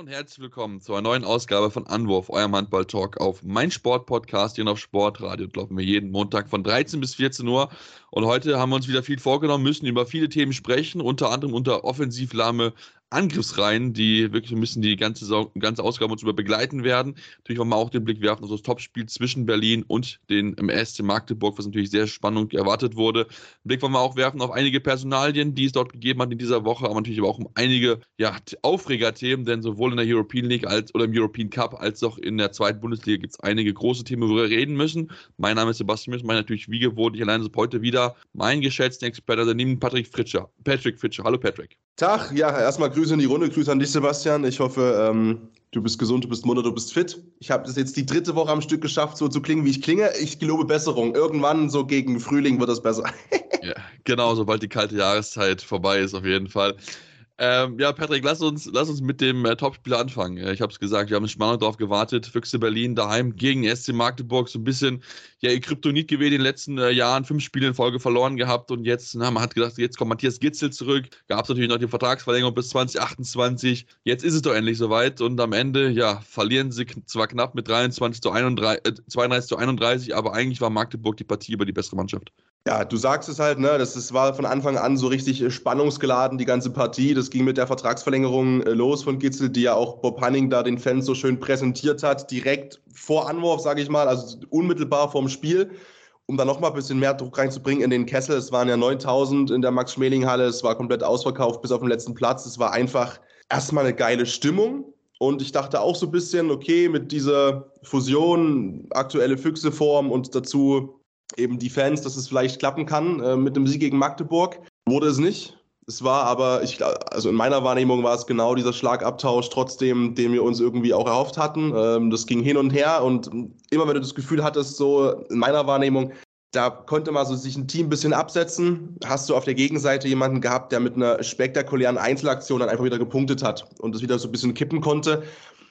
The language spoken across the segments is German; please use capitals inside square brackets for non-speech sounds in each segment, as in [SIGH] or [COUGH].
Und herzlich willkommen zu einer neuen Ausgabe von Anwurf, eurem Handball-Talk auf mein Sport-Podcast hier auf Sportradio. Dort laufen wir jeden Montag von 13 bis 14 Uhr. Und heute haben wir uns wieder viel vorgenommen, müssen über viele Themen sprechen, unter anderem unter Offensivlahme Angriffsreihen, die wirklich ein bisschen die ganze, ganze Ausgabe uns über begleiten werden. Natürlich wollen wir auch den Blick werfen auf das Topspiel zwischen Berlin und den MSC Magdeburg, was natürlich sehr spannend erwartet wurde. Einen Blick wollen wir auch werfen auf einige Personalien, die es dort gegeben hat in dieser Woche, aber natürlich auch um einige ja, Aufregerthemen, denn sowohl in der European League als oder im European Cup als auch in der zweiten Bundesliga gibt es einige große Themen, worüber wir reden müssen. Mein Name ist Sebastian Müssen, mein natürlich wie gewohnt, ich alleine heute wieder mein geschätzter Experte, daneben Patrick Fritscher. Patrick Fritscher. Hallo Patrick. Tag, ja, erstmal Grüße in die Runde, Grüße an dich, Sebastian. Ich hoffe, ähm, du bist gesund, du bist munter, du bist fit. Ich habe es jetzt die dritte Woche am Stück geschafft, so zu klingen, wie ich klinge. Ich gelobe Besserung. Irgendwann, so gegen Frühling, wird das besser. [LAUGHS] ja, genau, sobald die kalte Jahreszeit vorbei ist, auf jeden Fall. Ähm, ja, Patrick, lass uns, lass uns mit dem äh, Topspieler anfangen. Äh, ich habe es gesagt, wir haben in Spannung darauf gewartet. Füchse Berlin daheim gegen SC Magdeburg. So ein bisschen, ja, ihr Kryptonit gewesen in den letzten äh, Jahren. Fünf Spiele in Folge verloren gehabt. Und jetzt, na, man hat gedacht, jetzt kommt Matthias Gitzel zurück. Gab es natürlich noch die Vertragsverlängerung bis 2028. Jetzt ist es doch endlich soweit. Und am Ende, ja, verlieren sie zwar knapp mit 23 zu 31, äh, 32 zu 31, aber eigentlich war Magdeburg die Partie über die bessere Mannschaft. Ja, du sagst es halt, ne? Das, das war von Anfang an so richtig äh, spannungsgeladen, die ganze Partie. Das ging mit der Vertragsverlängerung äh, los von Gitzel, die ja auch Bob Hanning da den Fans so schön präsentiert hat, direkt vor Anwurf, sage ich mal, also unmittelbar vorm Spiel, um da nochmal ein bisschen mehr Druck reinzubringen in den Kessel. Es waren ja 9000 in der Max-Schmeling-Halle, es war komplett ausverkauft bis auf den letzten Platz. Es war einfach erstmal eine geile Stimmung. Und ich dachte auch so ein bisschen, okay, mit dieser Fusion, aktuelle Füchseform und dazu eben die Fans, dass es vielleicht klappen kann äh, mit dem Sieg gegen Magdeburg. Wurde es nicht. Es war aber, ich, also in meiner Wahrnehmung war es genau dieser Schlagabtausch trotzdem, den wir uns irgendwie auch erhofft hatten. Ähm, das ging hin und her und immer wenn du das Gefühl hattest, so in meiner Wahrnehmung, da konnte man so sich ein Team ein bisschen absetzen. Hast du auf der Gegenseite jemanden gehabt, der mit einer spektakulären Einzelaktion dann einfach wieder gepunktet hat und das wieder so ein bisschen kippen konnte.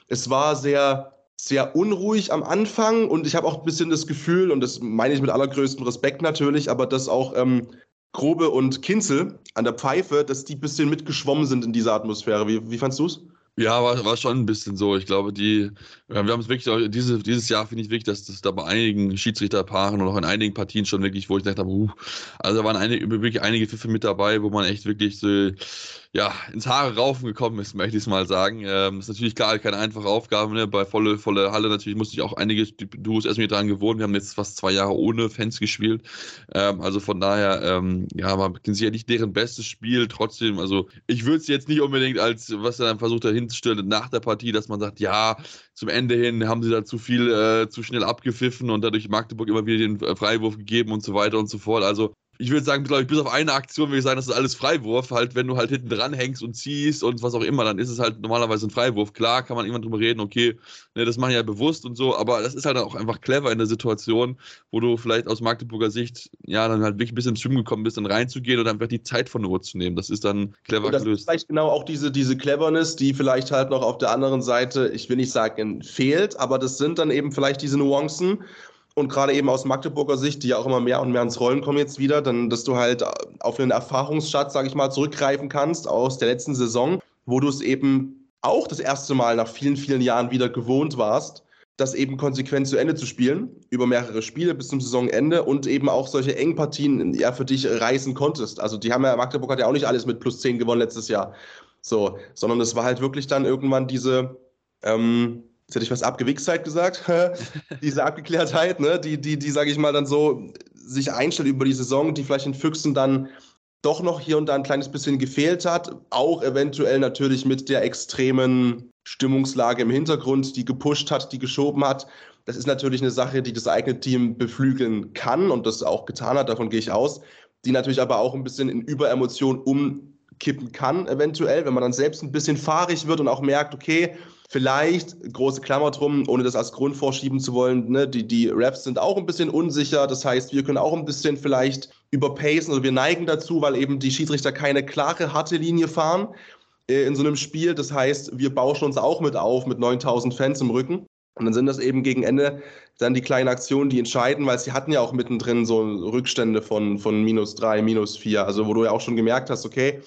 Es war sehr sehr unruhig am Anfang und ich habe auch ein bisschen das Gefühl, und das meine ich mit allergrößtem Respekt natürlich, aber dass auch ähm, Grobe und Kinzel an der Pfeife, dass die ein bisschen mitgeschwommen sind in dieser Atmosphäre. Wie, wie fandst du es? Ja, war, war schon ein bisschen so. Ich glaube, die, wir haben es wirklich, diese, dieses Jahr finde ich wirklich, dass das da bei einigen Schiedsrichterpaaren und auch in einigen Partien schon wirklich, wo ich dachte, uh, also da waren einige, wirklich einige Pfiffe mit dabei, wo man echt wirklich so, ja, ins Haare raufen gekommen ist, möchte ich es mal sagen. Ähm, ist natürlich klar keine einfache Aufgabe, ne? Bei volle, volle Halle natürlich musste ich auch einige Duos erstmal dran gewohnt. Wir haben jetzt fast zwei Jahre ohne Fans gespielt. Ähm, also von daher, ähm, ja, man kennt sicher nicht deren bestes Spiel. Trotzdem, also ich würde es jetzt nicht unbedingt als, was er dann versucht hat hinzustellen nach der Partie, dass man sagt, ja, zum Ende hin haben sie da zu viel, äh, zu schnell abgepfiffen und dadurch Magdeburg immer wieder den äh, Freiwurf gegeben und so weiter und so fort. Also ich würde sagen, glaube ich, bis auf eine Aktion würde ich sagen, das ist alles Freiwurf. Halt, wenn du halt hinten dran hängst und ziehst und was auch immer, dann ist es halt normalerweise ein Freiwurf. Klar kann man irgendwann drüber reden, okay, ne, das machen ja bewusst und so, aber das ist halt auch einfach clever in der Situation, wo du vielleicht aus Magdeburger Sicht, ja, dann halt wirklich ein bisschen ins Schwimmen gekommen bist, dann reinzugehen und einfach die Zeit von der Uhr zu nehmen. Das ist dann clever und das gelöst. Ist vielleicht genau auch diese, diese Cleverness, die vielleicht halt noch auf der anderen Seite, ich will nicht sagen, fehlt, aber das sind dann eben vielleicht diese Nuancen und gerade eben aus Magdeburger Sicht, die ja auch immer mehr und mehr ins Rollen kommen jetzt wieder, dann, dass du halt auf einen Erfahrungsschatz, sage ich mal, zurückgreifen kannst aus der letzten Saison, wo du es eben auch das erste Mal nach vielen, vielen Jahren wieder gewohnt warst, das eben konsequent zu Ende zu spielen, über mehrere Spiele bis zum Saisonende und eben auch solche Engpartien ja für dich reißen konntest. Also die haben ja, Magdeburg hat ja auch nicht alles mit plus 10 gewonnen letztes Jahr. So, sondern es war halt wirklich dann irgendwann diese, ähm, jetzt hätte ich was Abgewichstheit gesagt, [LAUGHS] diese Abgeklärtheit, ne, die, die, die, sage ich mal, dann so sich einstellt über die Saison, die vielleicht den Füchsen dann doch noch hier und da ein kleines bisschen gefehlt hat. Auch eventuell natürlich mit der extremen Stimmungslage im Hintergrund, die gepusht hat, die geschoben hat. Das ist natürlich eine Sache, die das eigene Team beflügeln kann und das auch getan hat, davon gehe ich aus. Die natürlich aber auch ein bisschen in Überemotion umkippen kann, eventuell, wenn man dann selbst ein bisschen fahrig wird und auch merkt, okay, vielleicht, große Klammer drum, ohne das als Grund vorschieben zu wollen, ne, die, die Raps sind auch ein bisschen unsicher. Das heißt, wir können auch ein bisschen vielleicht überpacen oder wir neigen dazu, weil eben die Schiedsrichter keine klare, harte Linie fahren äh, in so einem Spiel. Das heißt, wir bauschen uns auch mit auf mit 9000 Fans im Rücken. Und dann sind das eben gegen Ende dann die kleinen Aktionen, die entscheiden, weil sie hatten ja auch mittendrin so Rückstände von, von minus drei, minus vier. Also wo du ja auch schon gemerkt hast, okay,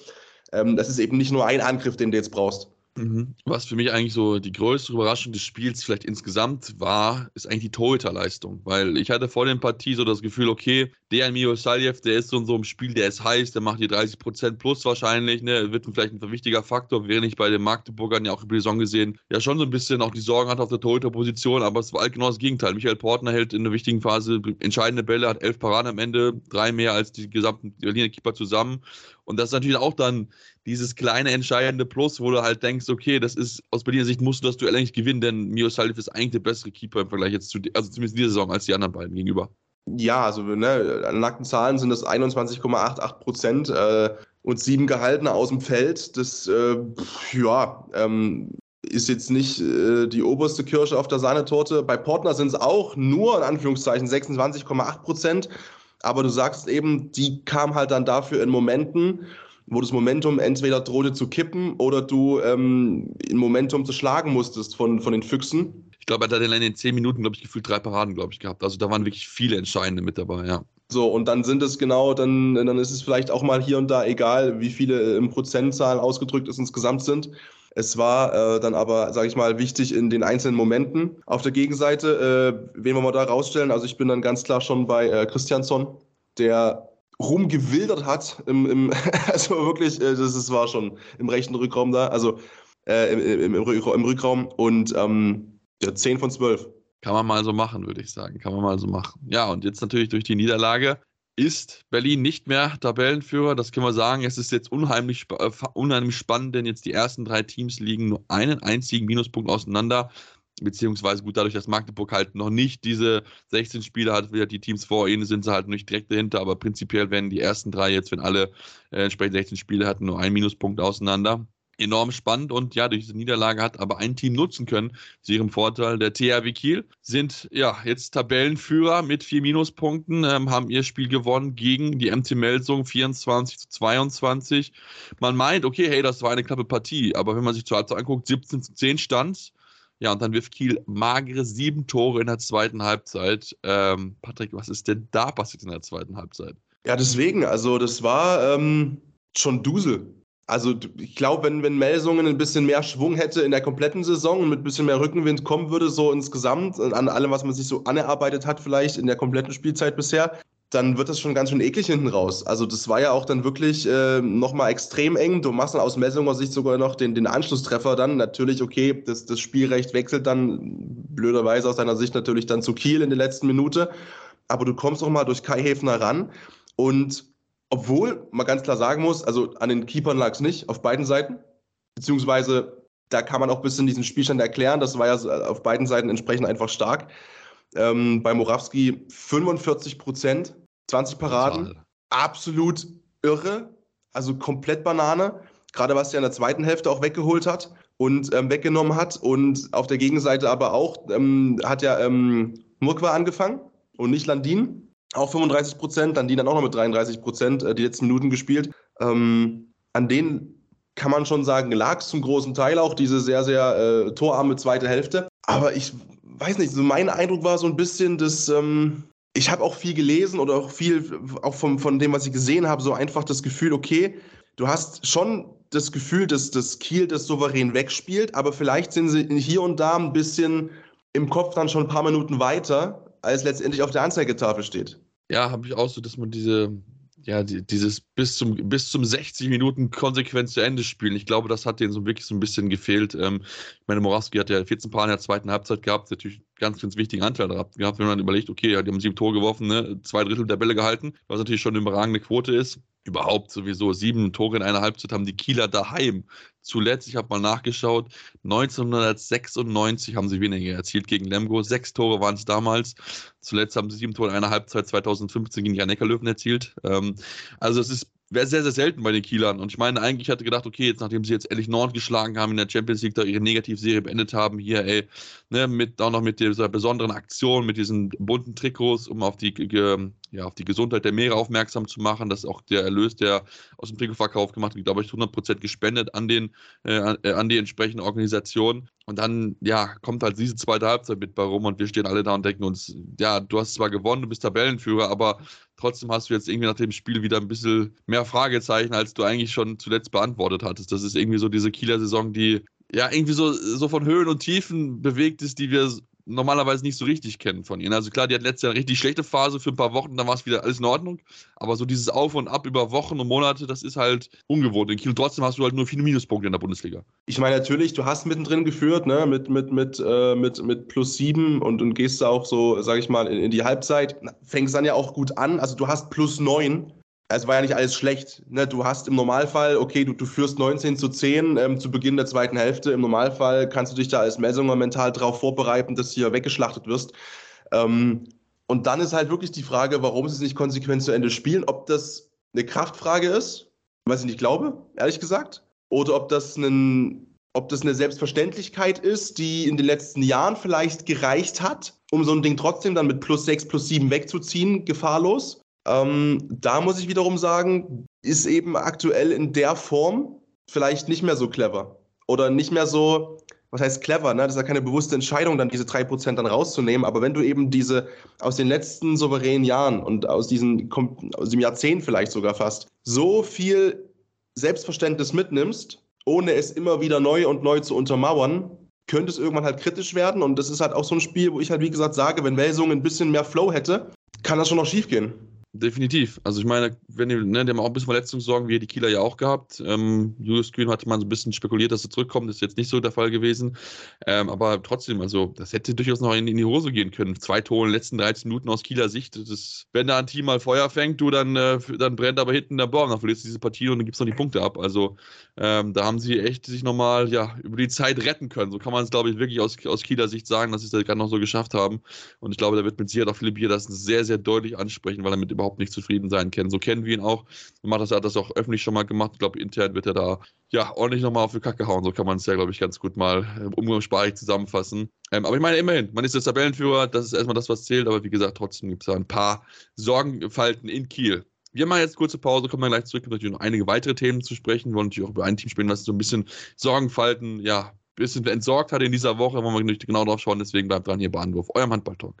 ähm, das ist eben nicht nur ein Angriff, den du jetzt brauchst. Mhm. Was für mich eigentlich so die größte Überraschung des Spiels vielleicht insgesamt war, ist eigentlich die Torhüterleistung. Weil ich hatte vor der Partie so das Gefühl, okay, der Mio Saljev, der ist so in so einem Spiel, der ist heiß, der macht die 30% plus wahrscheinlich, ne, wird vielleicht ein wichtiger Faktor, während ich bei den Magdeburgern ja auch über die Saison gesehen, ja schon so ein bisschen auch die Sorgen hatte auf der Torhüterposition, aber es war halt genau das Gegenteil. Michael Portner hält in der wichtigen Phase entscheidende Bälle, hat elf Paraden am Ende, drei mehr als die gesamten Berliner Keeper zusammen. Und das ist natürlich auch dann dieses kleine entscheidende Plus, wo du halt denkst, okay, das ist aus Berliner Sicht musst du das Duell eigentlich gewinnen, denn Mio Salif ist eigentlich der bessere Keeper im Vergleich jetzt zu, also zumindest in dieser Saison als die anderen beiden gegenüber. Ja, also ne, an nackten Zahlen sind das 21,88 Prozent äh, und sieben Gehaltene aus dem Feld. Das, äh, ja, ähm, ist jetzt nicht äh, die oberste Kirsche auf der Sahnetorte. Bei Portner sind es auch nur in Anführungszeichen 26,8 Prozent. Aber du sagst eben, die kam halt dann dafür in Momenten, wo das Momentum entweder drohte zu kippen oder du ähm, in Momentum zu schlagen musstest von, von den Füchsen. Ich glaube, er hat dann in den zehn Minuten, glaube ich, gefühlt drei Paraden, glaube ich, gehabt. Also da waren wirklich viele Entscheidende mit dabei, ja. So, und dann sind es genau, dann, dann ist es vielleicht auch mal hier und da egal, wie viele im Prozentzahlen ausgedrückt es insgesamt sind. Es war äh, dann aber, sage ich mal, wichtig in den einzelnen Momenten. Auf der Gegenseite, äh, wen wir mal da rausstellen, also ich bin dann ganz klar schon bei äh, Christiansson, der rumgewildert hat, im, im [LAUGHS] also wirklich, äh, das, das war schon im rechten Rückraum da, also äh, im, im, im, Rückraum und ähm, ja, 10 von 12. Kann man mal so machen, würde ich sagen. Kann man mal so machen. Ja, und jetzt natürlich durch die Niederlage ist Berlin nicht mehr Tabellenführer. Das können wir sagen. Es ist jetzt unheimlich, äh, unheimlich spannend, denn jetzt die ersten drei Teams liegen nur einen einzigen Minuspunkt auseinander beziehungsweise gut dadurch, dass Magdeburg halt noch nicht diese 16 Spiele hat, wie die Teams vor ihnen sind sie halt nicht direkt dahinter, aber prinzipiell werden die ersten drei jetzt, wenn alle äh, entsprechend 16 Spiele hatten, nur einen Minuspunkt auseinander. Enorm spannend und ja, durch diese Niederlage hat aber ein Team nutzen können zu ihrem Vorteil. Der THW Kiel sind ja jetzt Tabellenführer mit vier Minuspunkten, ähm, haben ihr Spiel gewonnen gegen die MT Melsung 24 zu 22. Man meint, okay, hey, das war eine knappe Partie, aber wenn man sich zur Halbzeit anguckt, 17 zu 10 stand ja, und dann wirft Kiel magere sieben Tore in der zweiten Halbzeit. Ähm, Patrick, was ist denn da passiert in der zweiten Halbzeit? Ja, deswegen, also das war ähm, schon Dusel. Also ich glaube, wenn, wenn Melsungen ein bisschen mehr Schwung hätte in der kompletten Saison und mit ein bisschen mehr Rückenwind kommen würde, so insgesamt, an allem, was man sich so anerarbeitet hat, vielleicht in der kompletten Spielzeit bisher, dann wird das schon ganz schön eklig hinten raus. Also das war ja auch dann wirklich äh, nochmal extrem eng. Du machst dann aus Messunger Sicht sogar noch den, den Anschlusstreffer dann. Natürlich, okay, das, das Spielrecht wechselt dann blöderweise aus deiner Sicht natürlich dann zu Kiel in der letzten Minute. Aber du kommst auch mal durch Kai Häfner ran. Und obwohl man ganz klar sagen muss, also an den Keepern lag es nicht auf beiden Seiten. Beziehungsweise da kann man auch ein bisschen diesen Spielstand erklären. Das war ja auf beiden Seiten entsprechend einfach stark. Ähm, bei Morawski 45 Prozent 20 Paraden. Total. Absolut irre. Also komplett Banane. Gerade was er in der zweiten Hälfte auch weggeholt hat und ähm, weggenommen hat. Und auf der Gegenseite aber auch ähm, hat ja ähm, Murkwa angefangen und nicht Landin. Auch 35 Prozent. Landin dann auch noch mit 33 Prozent äh, die letzten Minuten gespielt. Ähm, an denen kann man schon sagen, lag es zum großen Teil auch diese sehr, sehr äh, torarme zweite Hälfte. Aber ich weiß nicht, so mein Eindruck war so ein bisschen, dass ähm, ich habe auch viel gelesen oder auch viel, auch vom, von dem, was ich gesehen habe, so einfach das Gefühl, okay, du hast schon das Gefühl, dass das Kiel das souverän wegspielt, aber vielleicht sind sie hier und da ein bisschen im Kopf dann schon ein paar Minuten weiter, als letztendlich auf der Anzeigetafel steht. Ja, habe ich auch so, dass man diese, ja, die, dieses bis zum, bis zum 60 Minuten konsequent zu Ende spielen. Ich glaube, das hat denen so wirklich so ein bisschen gefehlt. Ähm, ich meine, Morawski hat ja 14 Paar in der zweiten Halbzeit gehabt, natürlich ganz, ganz wichtigen Anteil gehabt, wenn man überlegt, okay, die haben sieben Tore geworfen, ne, zwei Drittel der Bälle gehalten, was natürlich schon eine überragende Quote ist. Überhaupt sowieso. Sieben Tore in einer Halbzeit haben die Kieler daheim. Zuletzt, ich habe mal nachgeschaut, 1996 haben sie weniger erzielt gegen Lemgo. Sechs Tore waren es damals. Zuletzt haben sie sieben Tore in einer Halbzeit 2015 gegen die Rhein-Neckar-Löwen erzielt. Ähm, also es ist wäre sehr, sehr selten bei den Kielern. Und ich meine, eigentlich hatte gedacht, okay, jetzt nachdem sie jetzt endlich Nord geschlagen haben in der Champions League, da ihre Negativserie beendet haben, hier, ey, ne, mit, auch noch mit dieser besonderen Aktion, mit diesen bunten Trikots, um auf die, ja, auf die Gesundheit der Meere aufmerksam zu machen, dass auch der Erlös, der aus dem Trikotverkauf gemacht wird, glaube ich, 100% gespendet an, den, äh, äh, an die entsprechende Organisation. Und dann, ja, kommt halt diese zweite Halbzeit mit bei rum und wir stehen alle da und denken uns, ja, du hast zwar gewonnen, du bist Tabellenführer, aber trotzdem hast du jetzt irgendwie nach dem Spiel wieder ein bisschen mehr Fragezeichen, als du eigentlich schon zuletzt beantwortet hattest. Das ist irgendwie so diese Kieler Saison, die ja irgendwie so, so von Höhen und Tiefen bewegt ist, die wir normalerweise nicht so richtig kennen von ihnen. Also klar, die hat letztes Jahr eine richtig schlechte Phase für ein paar Wochen, dann war es wieder alles in Ordnung. Aber so dieses Auf und Ab über Wochen und Monate, das ist halt ungewohnt. In Kiel trotzdem hast du halt nur viele Minuspunkte in der Bundesliga. Ich meine, natürlich, du hast mittendrin geführt, ne, mit, mit, mit, äh, mit, mit plus sieben und, und gehst da auch so, sag ich mal, in, in die Halbzeit. Fängst dann ja auch gut an. Also du hast plus neun es war ja nicht alles schlecht. Ne? Du hast im Normalfall, okay, du, du führst 19 zu 10 ähm, zu Beginn der zweiten Hälfte. Im Normalfall kannst du dich da als Messunger mental darauf vorbereiten, dass du hier weggeschlachtet wirst. Ähm, und dann ist halt wirklich die Frage, warum sie es nicht konsequent zu Ende spielen. Ob das eine Kraftfrage ist, was ich nicht glaube, ehrlich gesagt. Oder ob das, ein, ob das eine Selbstverständlichkeit ist, die in den letzten Jahren vielleicht gereicht hat, um so ein Ding trotzdem dann mit plus 6, plus 7 wegzuziehen, gefahrlos. Ähm, da muss ich wiederum sagen, ist eben aktuell in der Form vielleicht nicht mehr so clever. Oder nicht mehr so, was heißt clever, ne? Das ist ja keine bewusste Entscheidung, dann diese 3% dann rauszunehmen. Aber wenn du eben diese aus den letzten souveränen Jahren und aus, diesen, aus dem Jahrzehnt vielleicht sogar fast, so viel Selbstverständnis mitnimmst, ohne es immer wieder neu und neu zu untermauern, könnte es irgendwann halt kritisch werden. Und das ist halt auch so ein Spiel, wo ich halt, wie gesagt, sage, wenn Welsung ein bisschen mehr Flow hätte, kann das schon noch schief gehen. Definitiv. Also ich meine, wenn die, ne, die haben auch ein bisschen Verletzungssorgen, wie die Kieler ja auch gehabt. Ähm, Julius Green hatte man so ein bisschen spekuliert, dass er zurückkommt. Das ist jetzt nicht so der Fall gewesen. Ähm, aber trotzdem, also das hätte durchaus noch in, in, die Hose gehen können. Zwei Tore in den letzten 13 Minuten aus Kieler Sicht. Das, wenn da ein Team mal Feuer fängt, du, dann, äh, dann brennt aber hinten der Baum. Dann verlierst du diese Partie und dann gibst du noch die Punkte ab. Also ähm, da haben sie echt sich nochmal ja, über die Zeit retten können. So kann man es, glaube ich, wirklich aus, aus Kieler Sicht sagen, dass sie es das gerade noch so geschafft haben. Und ich glaube, da wird mit Sicherheit auch Philipp hier das sehr, sehr deutlich ansprechen, weil er mit überhaupt nicht zufrieden sein kennen. So kennen wir ihn auch. Er hat das auch öffentlich schon mal gemacht. Ich glaube, intern wird er da ja ordentlich nochmal auf die Kacke hauen. So kann man es ja, glaube ich, ganz gut mal äh, umgangssprachlich zusammenfassen. Ähm, aber ich meine, immerhin, man ist der Tabellenführer, das ist erstmal das, was zählt. Aber wie gesagt, trotzdem gibt es da ein paar Sorgenfalten in Kiel. Wir machen jetzt kurze Pause, kommen dann gleich zurück, um natürlich noch einige weitere Themen zu sprechen. Wir wollen natürlich auch über ein Team spielen, was so ein bisschen Sorgenfalten, ja, ein bisschen entsorgt hat in dieser Woche. Wollen wir natürlich genau drauf schauen, deswegen bleibt dran hier bei Anwurf, eurem Handball-Talk.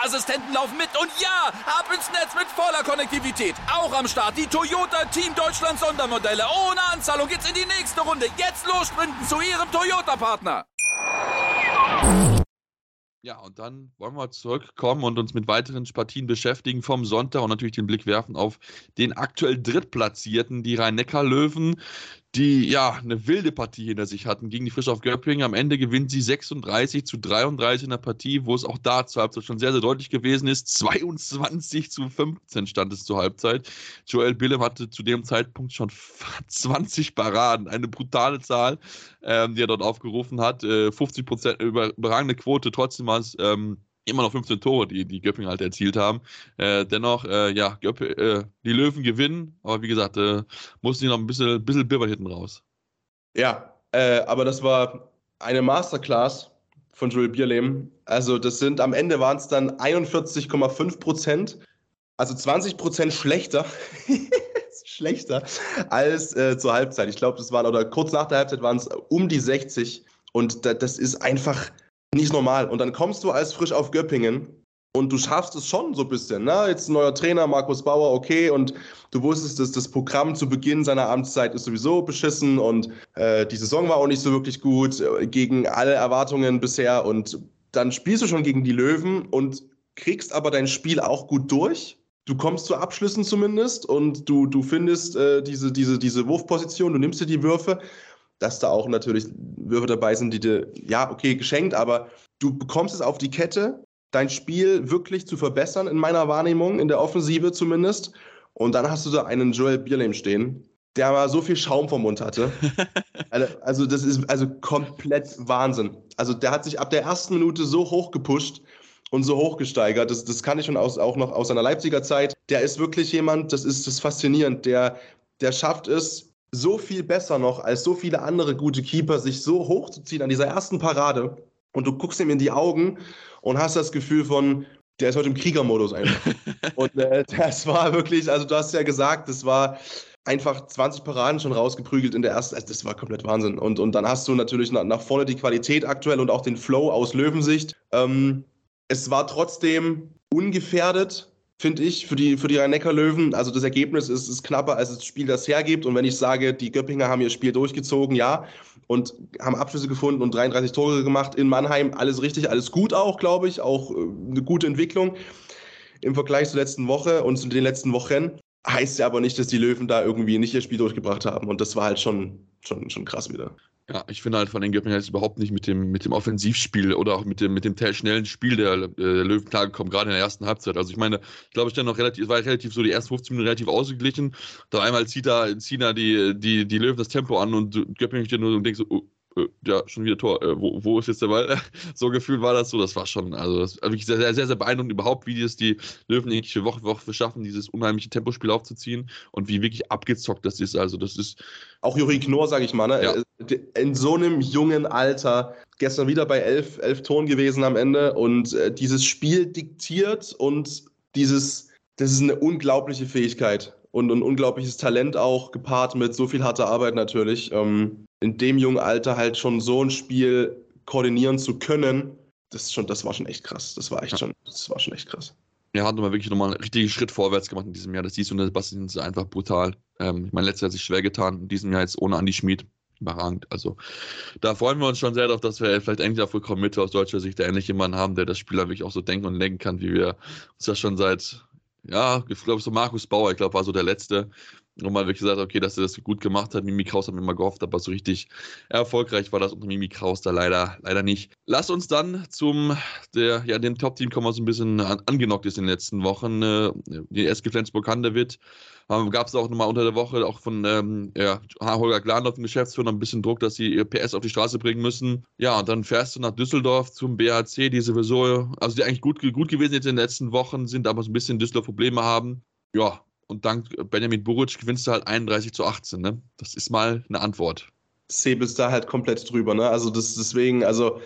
Sicherheitsassistenten laufen mit. Und ja, ab ins Netz mit voller Konnektivität. Auch am Start die Toyota Team Deutschland Sondermodelle. Ohne Anzahlung geht's in die nächste Runde. Jetzt los sprinten zu ihrem Toyota-Partner. Ja, und dann wollen wir zurückkommen und uns mit weiteren Partien beschäftigen vom Sonntag und natürlich den Blick werfen auf den aktuell Drittplatzierten, die Rhein-Neckar-Löwen, die ja eine wilde Partie hinter sich hatten gegen die Frisch auf Göppingen. Am Ende gewinnt sie 36 zu 33 in der Partie, wo es auch da zur Halbzeit schon sehr, sehr deutlich gewesen ist. 22 zu 15 stand es zur Halbzeit. Joel Billem hatte zu dem Zeitpunkt schon 20 Paraden, eine brutale Zahl, ähm, die er dort aufgerufen hat. Äh, 50 Prozent überragende Quote, trotzdem war es ähm, immer noch 15 Tore, die die Göppingen halt erzielt haben. Äh, dennoch, äh, ja, Göpp, äh, die Löwen gewinnen, aber wie gesagt, äh, mussten die noch ein bisschen, bisschen Bibber hinten raus. Ja, äh, aber das war eine Masterclass von Joel Bierlehm. Also das sind, am Ende waren es dann 41,5 Prozent, also 20 Prozent schlechter. [LAUGHS] schlechter als äh, zur Halbzeit. Ich glaube, das waren, oder kurz nach der Halbzeit waren es um die 60. Und da, das ist einfach nicht normal. Und dann kommst du als frisch auf Göppingen und du schaffst es schon so ein bisschen. Ne? Jetzt ein neuer Trainer, Markus Bauer, okay, und du wusstest, dass das Programm zu Beginn seiner Amtszeit ist sowieso beschissen und äh, die Saison war auch nicht so wirklich gut, äh, gegen alle Erwartungen bisher. Und dann spielst du schon gegen die Löwen und kriegst aber dein Spiel auch gut durch. Du kommst zu Abschlüssen zumindest und du, du findest äh, diese, diese, diese Wurfposition, du nimmst dir die Würfe dass da auch natürlich Würfe dabei sind, die dir, ja, okay, geschenkt, aber du bekommst es auf die Kette, dein Spiel wirklich zu verbessern, in meiner Wahrnehmung, in der Offensive zumindest. Und dann hast du da einen Joel Bierlehm stehen, der mal so viel Schaum vom Mund hatte. [LAUGHS] Also, also, das ist also komplett Wahnsinn. Also, der hat sich ab der ersten Minute so hoch gepusht und so hoch gesteigert. Das, das kann ich schon aus, auch noch aus seiner Leipziger Zeit. Der ist wirklich jemand, das ist das faszinierend. Der, der schafft es, so viel besser noch als so viele andere gute Keeper, sich so hochzuziehen an dieser ersten Parade. Und du guckst ihm in die Augen und hast das Gefühl von, der ist heute im Kriegermodus einfach. [LAUGHS] und äh, das war wirklich, also du hast ja gesagt, das war einfach 20 Paraden schon rausgeprügelt in der ersten, also das war komplett Wahnsinn. Und, und dann hast du natürlich nach, nach vorne die Qualität aktuell und auch den Flow aus Löwensicht. Ähm, es war trotzdem ungefährdet, finde ich, für die, für die Rhein-Neckar-Löwen. Also das Ergebnis ist, ist knapper, als das Spiel das hergibt. Und wenn ich sage, die Göppinger haben ihr Spiel durchgezogen, ja, und haben Abschlüsse gefunden und 33 Tore gemacht in Mannheim, alles richtig, alles gut auch, glaube ich, auch äh, eine gute Entwicklung im Vergleich zur letzten Woche und zu den letzten Wochen. Heißt ja aber nicht, dass die Löwen da irgendwie nicht ihr Spiel durchgebracht haben. Und das war halt schon, schon, schon krass wieder. Ja, ich finde halt von den Göppingen jetzt überhaupt nicht mit dem, mit dem Offensivspiel oder auch mit dem, mit dem schnellen Spiel der, äh, der Löwen klargekommen, gerade in der ersten Halbzeit. Also ich meine, ich glaube, ich dann noch relativ, war relativ so die ersten 15 Minuten relativ ausgeglichen. Dann einmal zieht da, da die, die, die Löwen das Tempo an und Göppingen steht nur und denkt so, oh, äh, ja, schon wieder Tor. Äh, wo, wo ist jetzt der Ball? [LAUGHS] so gefühlt war das so. Das war schon, also das war wirklich sehr, sehr, sehr, sehr beeindruckend überhaupt, wie das die Löwen jegliche Woche für Woche schaffen, dieses unheimliche Tempospiel aufzuziehen und wie wirklich abgezockt das ist. Also das ist. Auch Juri Knorr, sag ich mal, ne? Ja. Äh, in so einem jungen Alter, gestern wieder bei elf, elf Toren gewesen am Ende und äh, dieses Spiel diktiert und dieses, das ist eine unglaubliche Fähigkeit und ein unglaubliches Talent auch, gepaart mit so viel harter Arbeit natürlich. Ähm, in dem jungen Alter halt schon so ein Spiel koordinieren zu können, das, schon, das war schon echt krass. Das war echt ja. schon, das war schon echt krass. Er hat nochmal wirklich nochmal einen richtigen Schritt vorwärts gemacht in diesem Jahr. Das siehst du, Sebastian ist einfach brutal. Ähm, ich meine, letztes Jahr hat sich schwer getan, in diesem Jahr jetzt ohne Andy Schmid. Überragend. Also da freuen wir uns schon sehr darauf, dass wir vielleicht endlich auf vollkommen Mitte aus deutscher Sicht endlich jemanden haben, der das Spiel dann wirklich auch so denken und lenken kann, wie wir uns ja schon seit ja, ich glaube, so Markus Bauer, ich glaube, war so der Letzte, man wirklich gesagt okay, dass er das gut gemacht hat. Mimi Kraus hat mir immer gehofft, aber so richtig erfolgreich war das unter Mimi Kraus da leider, leider nicht. Lass uns dann zum, der, ja, dem Top-Team kommen, was ein bisschen an, angenockt ist in den letzten Wochen. Äh, die SG Flensburg-Handewitt ähm, Gab es auch nochmal unter der Woche auch von ähm, ja, Holger Glandorf, dem Geschäftsführer, ein bisschen Druck, dass sie ihr PS auf die Straße bringen müssen. Ja, und dann fährst du nach Düsseldorf zum BHC, die sowieso, also die eigentlich gut, gut gewesen jetzt in den letzten Wochen sind, aber so ein bisschen Düsseldorf Probleme haben. Ja, und dank Benjamin Buric gewinnst du halt 31 zu 18. Ne? Das ist mal eine Antwort. Sebe ist da halt komplett drüber. Ne? Also das, deswegen, also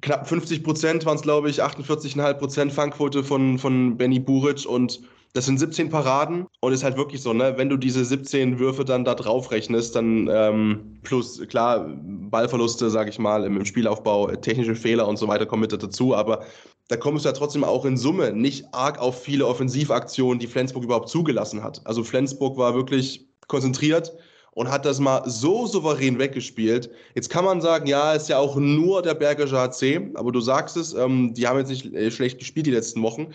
knapp 50 Prozent waren es, glaube ich, 48,5 Prozent Fangquote von, von Benny Buric und das sind 17 Paraden und ist halt wirklich so, ne, wenn du diese 17 Würfe dann da drauf rechnest, dann ähm, plus, klar, Ballverluste, sag ich mal, im, im Spielaufbau, technische Fehler und so weiter kommen mit dazu, aber da kommst du ja trotzdem auch in Summe nicht arg auf viele Offensivaktionen, die Flensburg überhaupt zugelassen hat. Also Flensburg war wirklich konzentriert und hat das mal so souverän weggespielt. Jetzt kann man sagen, ja, ist ja auch nur der Bergische HC, aber du sagst es, ähm, die haben jetzt nicht äh, schlecht gespielt die letzten Wochen.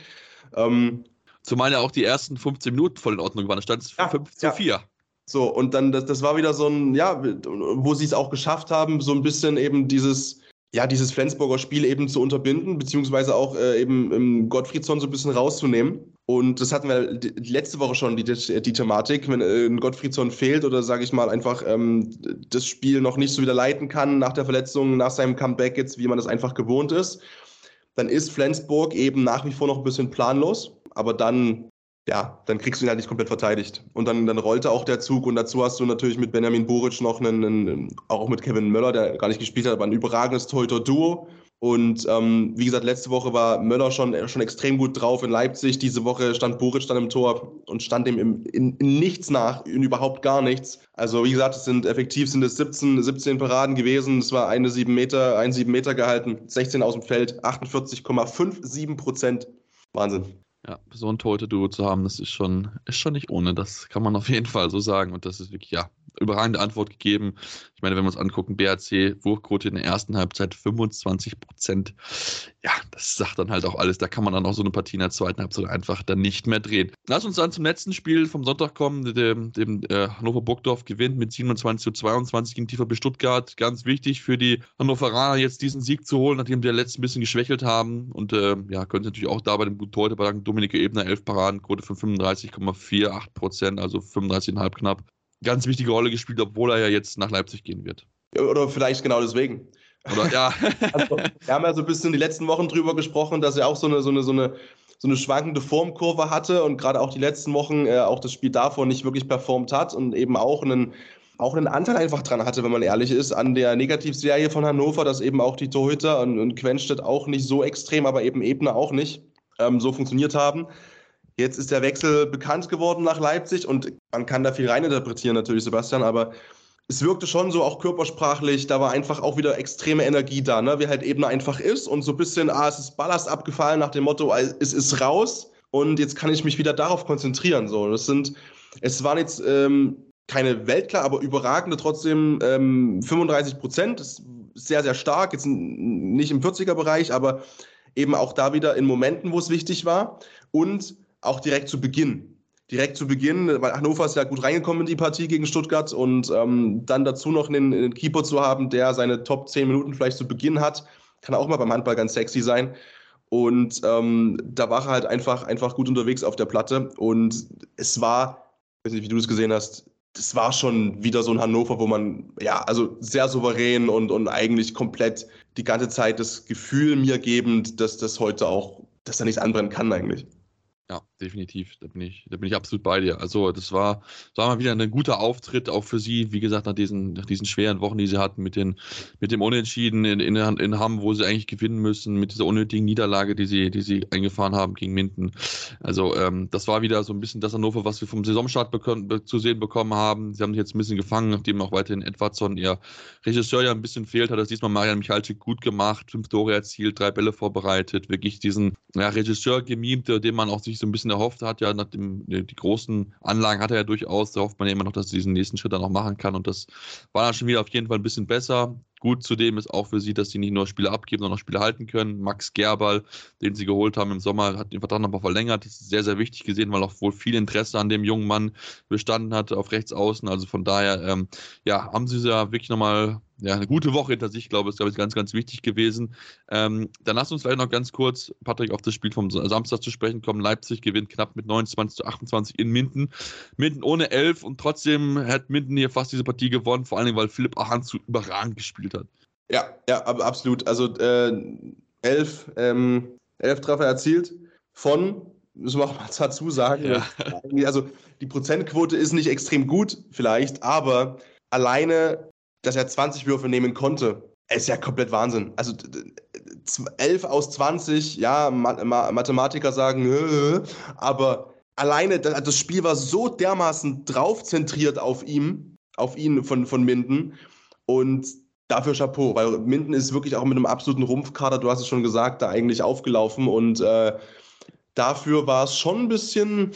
Ähm, Zumal ja auch die ersten 15 Minuten voll in Ordnung waren. Da stand es ja, 5 zu 4. So, und dann, das, das war wieder so ein, ja, wo sie es auch geschafft haben, so ein bisschen eben dieses, ja, dieses Flensburger Spiel eben zu unterbinden, beziehungsweise auch äh, eben im Gottfriedson so ein bisschen rauszunehmen. Und das hatten wir letzte Woche schon, die, die Thematik, wenn äh, ein Gottfriedson fehlt oder sage ich mal einfach ähm, das Spiel noch nicht so wieder leiten kann nach der Verletzung, nach seinem Comeback jetzt, wie man das einfach gewohnt ist, dann ist Flensburg eben nach wie vor noch ein bisschen planlos aber dann, ja, dann kriegst du ihn halt nicht komplett verteidigt. Und dann, dann rollte auch der Zug und dazu hast du natürlich mit Benjamin Buric noch einen, einen auch mit Kevin Möller, der gar nicht gespielt hat, aber ein überragendes Torhüter-Duo. Und ähm, wie gesagt, letzte Woche war Möller schon, schon extrem gut drauf in Leipzig. Diese Woche stand Buric dann im Tor und stand ihm im, in, in, nichts nach, in überhaupt gar nichts. Also wie gesagt, es sind effektiv sind es 17, 17 Paraden gewesen. Es war eine 7 Meter, ein 7 Meter gehalten, 16 aus dem Feld, 48,57 Prozent Wahnsinn. Ja, so ein Torhüter-Duo zu haben, das ist schon, ist schon nicht ohne. Das kann man auf jeden Fall so sagen. Und das ist wirklich, ja, überragende Antwort gegeben. Ich meine, wenn wir uns angucken, BRC, Wurfquote in der ersten Halbzeit 25 Prozent. Ja, das sagt dann halt auch alles. Da kann man dann auch so eine Partie in der zweiten Halbzeit einfach dann nicht mehr drehen. Lass uns dann zum letzten Spiel vom Sonntag kommen. Dem, dem äh, Hannover Burgdorf gewinnt mit 27 zu 22 gegen TVB Stuttgart. Ganz wichtig für die Hannoveraner jetzt diesen Sieg zu holen, nachdem die letzten ein bisschen geschwächelt haben. Und äh, ja, können natürlich auch da bei dem guten Torhüter bei Dominik Ebner 11 Paradenquote von 35,48 Prozent, also 35,5 knapp ganz wichtige Rolle gespielt, obwohl er ja jetzt nach Leipzig gehen wird. Oder vielleicht genau deswegen. Oder ja. also, wir haben ja so ein bisschen die letzten Wochen drüber gesprochen, dass er auch so eine, so eine, so eine, so eine schwankende Formkurve hatte und gerade auch die letzten Wochen äh, auch das Spiel davor nicht wirklich performt hat und eben auch einen, auch einen Anteil einfach dran hatte, wenn man ehrlich ist, an der Negativserie von Hannover, dass eben auch die Torhüter und, und Quenstedt auch nicht so extrem, aber eben Ebner auch nicht ähm, so funktioniert haben. Jetzt ist der Wechsel bekannt geworden nach Leipzig und man kann da viel reininterpretieren natürlich, Sebastian, aber es wirkte schon so auch körpersprachlich, da war einfach auch wieder extreme Energie da, ne? wie halt eben einfach ist und so ein bisschen, ah, es ist Ballast abgefallen nach dem Motto, es ist raus und jetzt kann ich mich wieder darauf konzentrieren. So, das sind, es waren jetzt ähm, keine Weltklar, aber überragende trotzdem ähm, 35 Prozent, ist sehr, sehr stark, jetzt nicht im 40er-Bereich, aber eben auch da wieder in Momenten, wo es wichtig war und auch direkt zu Beginn. Direkt zu Beginn, weil Hannover ist ja gut reingekommen in die Partie gegen Stuttgart und ähm, dann dazu noch einen, einen, Keeper zu haben, der seine Top 10 Minuten vielleicht zu Beginn hat, kann auch mal beim Handball ganz sexy sein. Und ähm, da war er halt einfach, einfach gut unterwegs auf der Platte. Und es war, ich weiß nicht, wie du das gesehen hast, das war schon wieder so ein Hannover, wo man, ja, also sehr souverän und, und eigentlich komplett die ganze Zeit das Gefühl mir gebend, dass das heute auch, dass da nichts anbrennen kann eigentlich. Ja, definitiv. Da bin ich, da bin ich absolut bei dir. Also, das war, das war mal wieder ein guter Auftritt, auch für sie, wie gesagt, nach diesen, nach diesen schweren Wochen, die sie hatten, mit, den, mit dem Unentschieden in, in, in Hamm, wo sie eigentlich gewinnen müssen, mit dieser unnötigen Niederlage, die sie, die sie eingefahren haben gegen Minden. Also, ähm, das war wieder so ein bisschen das Hannover, was wir vom Saisonstart zu sehen bekommen haben. Sie haben sich jetzt ein bisschen gefangen, nachdem auch weiterhin Edwardson, ihr Regisseur, ja ein bisschen fehlt, hat das diesmal Marian Michalczyk gut gemacht, fünf Tore erzielt, drei Bälle vorbereitet, wirklich diesen ja, Regisseur gemimt, den man auch sich so ein bisschen erhofft hat, ja, nach dem, die großen Anlagen hat er ja durchaus, da hofft man ja immer noch, dass er diesen nächsten Schritt dann auch machen kann und das war dann schon wieder auf jeden Fall ein bisschen besser. Gut zudem ist auch für sie, dass sie nicht nur Spiele abgeben, sondern auch Spiele halten können. Max Gerbal, den sie geholt haben im Sommer, hat den Vertrag nochmal verlängert. Das ist sehr, sehr wichtig gesehen, weil auch wohl viel Interesse an dem jungen Mann bestanden hat auf rechts außen. Also von daher, ähm, ja, haben sie ja wirklich nochmal ja, eine gute Woche hinter sich, glaube ich, ist, glaube ich, ganz, ganz wichtig gewesen. Ähm, dann lass uns vielleicht noch ganz kurz, Patrick, auf das Spiel vom Samstag zu sprechen kommen. Leipzig gewinnt knapp mit 29 zu 28 in Minden. Minden ohne 11 und trotzdem hat Minden hier fast diese Partie gewonnen, vor allem, weil Philipp Ahans so überragend gespielt hat. Ja, ja, absolut. Also äh, elf, ähm, elf Treffer erzielt von, müssen wir auch mal [LAUGHS] dazu sagen, ja. also die Prozentquote ist nicht extrem gut vielleicht, aber alleine dass er 20 Würfe nehmen konnte, ist ja komplett Wahnsinn. Also 11 aus 20, ja, Mathematiker sagen, aber alleine das Spiel war so dermaßen drauf zentriert auf ihm, auf ihn von, von Minden. Und dafür Chapeau, weil Minden ist wirklich auch mit einem absoluten Rumpfkader, du hast es schon gesagt, da eigentlich aufgelaufen. Und äh, dafür war es schon ein bisschen,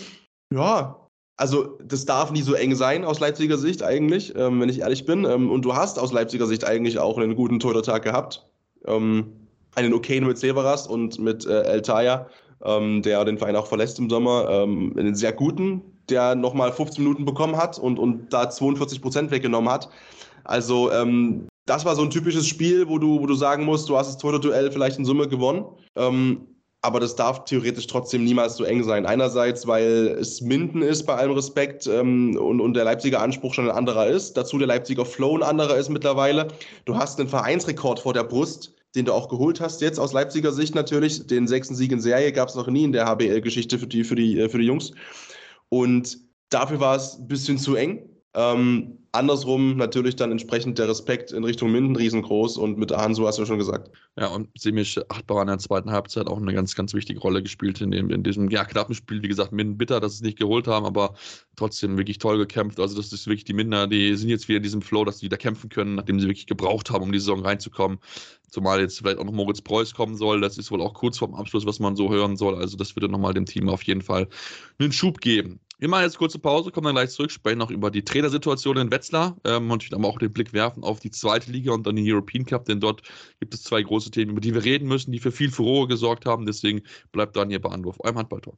ja, also das darf nie so eng sein aus Leipziger Sicht eigentlich, ähm, wenn ich ehrlich bin. Ähm, und du hast aus Leipziger Sicht eigentlich auch einen guten Torhüter-Tag gehabt. Ähm, einen okayen mit Severas und mit äh, El Taya, ähm, der den Verein auch verlässt im Sommer. Ähm, einen sehr guten, der nochmal 15 Minuten bekommen hat und, und da 42 Prozent weggenommen hat. Also ähm, das war so ein typisches Spiel, wo du, wo du sagen musst, du hast das Torhüter-Duell vielleicht in Summe gewonnen. Aber das darf theoretisch trotzdem niemals so eng sein. Einerseits, weil es Minden ist, bei allem Respekt, ähm, und, und der Leipziger Anspruch schon ein anderer ist. Dazu der Leipziger Flow ein anderer ist mittlerweile. Du hast einen Vereinsrekord vor der Brust, den du auch geholt hast, jetzt aus Leipziger Sicht natürlich. Den sechsten Sieg in Serie gab es noch nie in der HBL-Geschichte für die, für, die, äh, für die Jungs. Und dafür war es ein bisschen zu eng. Ähm, andersrum natürlich dann entsprechend der Respekt in Richtung Minden riesengroß und mit Hansu hast du schon gesagt. Ja, und Semisch Achtbauer in der zweiten Halbzeit auch eine ganz, ganz wichtige Rolle gespielt in, dem, in diesem ja, knappen Spiel. Wie gesagt, Minden bitter, dass sie es nicht geholt haben, aber trotzdem wirklich toll gekämpft. Also, das ist wirklich die Minder, die sind jetzt wieder in diesem Flow, dass sie wieder kämpfen können, nachdem sie wirklich gebraucht haben, um die Saison reinzukommen. Zumal jetzt vielleicht auch noch Moritz Preuß kommen soll. Das ist wohl auch kurz vorm Abschluss, was man so hören soll. Also, das würde nochmal dem Team auf jeden Fall einen Schub geben. Wir machen jetzt kurze Pause, kommen dann gleich zurück, sprechen noch über die Trainersituation in Wetzlar ähm, und aber auch den Blick werfen auf die zweite Liga und dann den European Cup, denn dort gibt es zwei große Themen, über die wir reden müssen, die für viel Furore gesorgt haben. Deswegen bleibt dann hier bei Anwurf, eurem Handballtalk.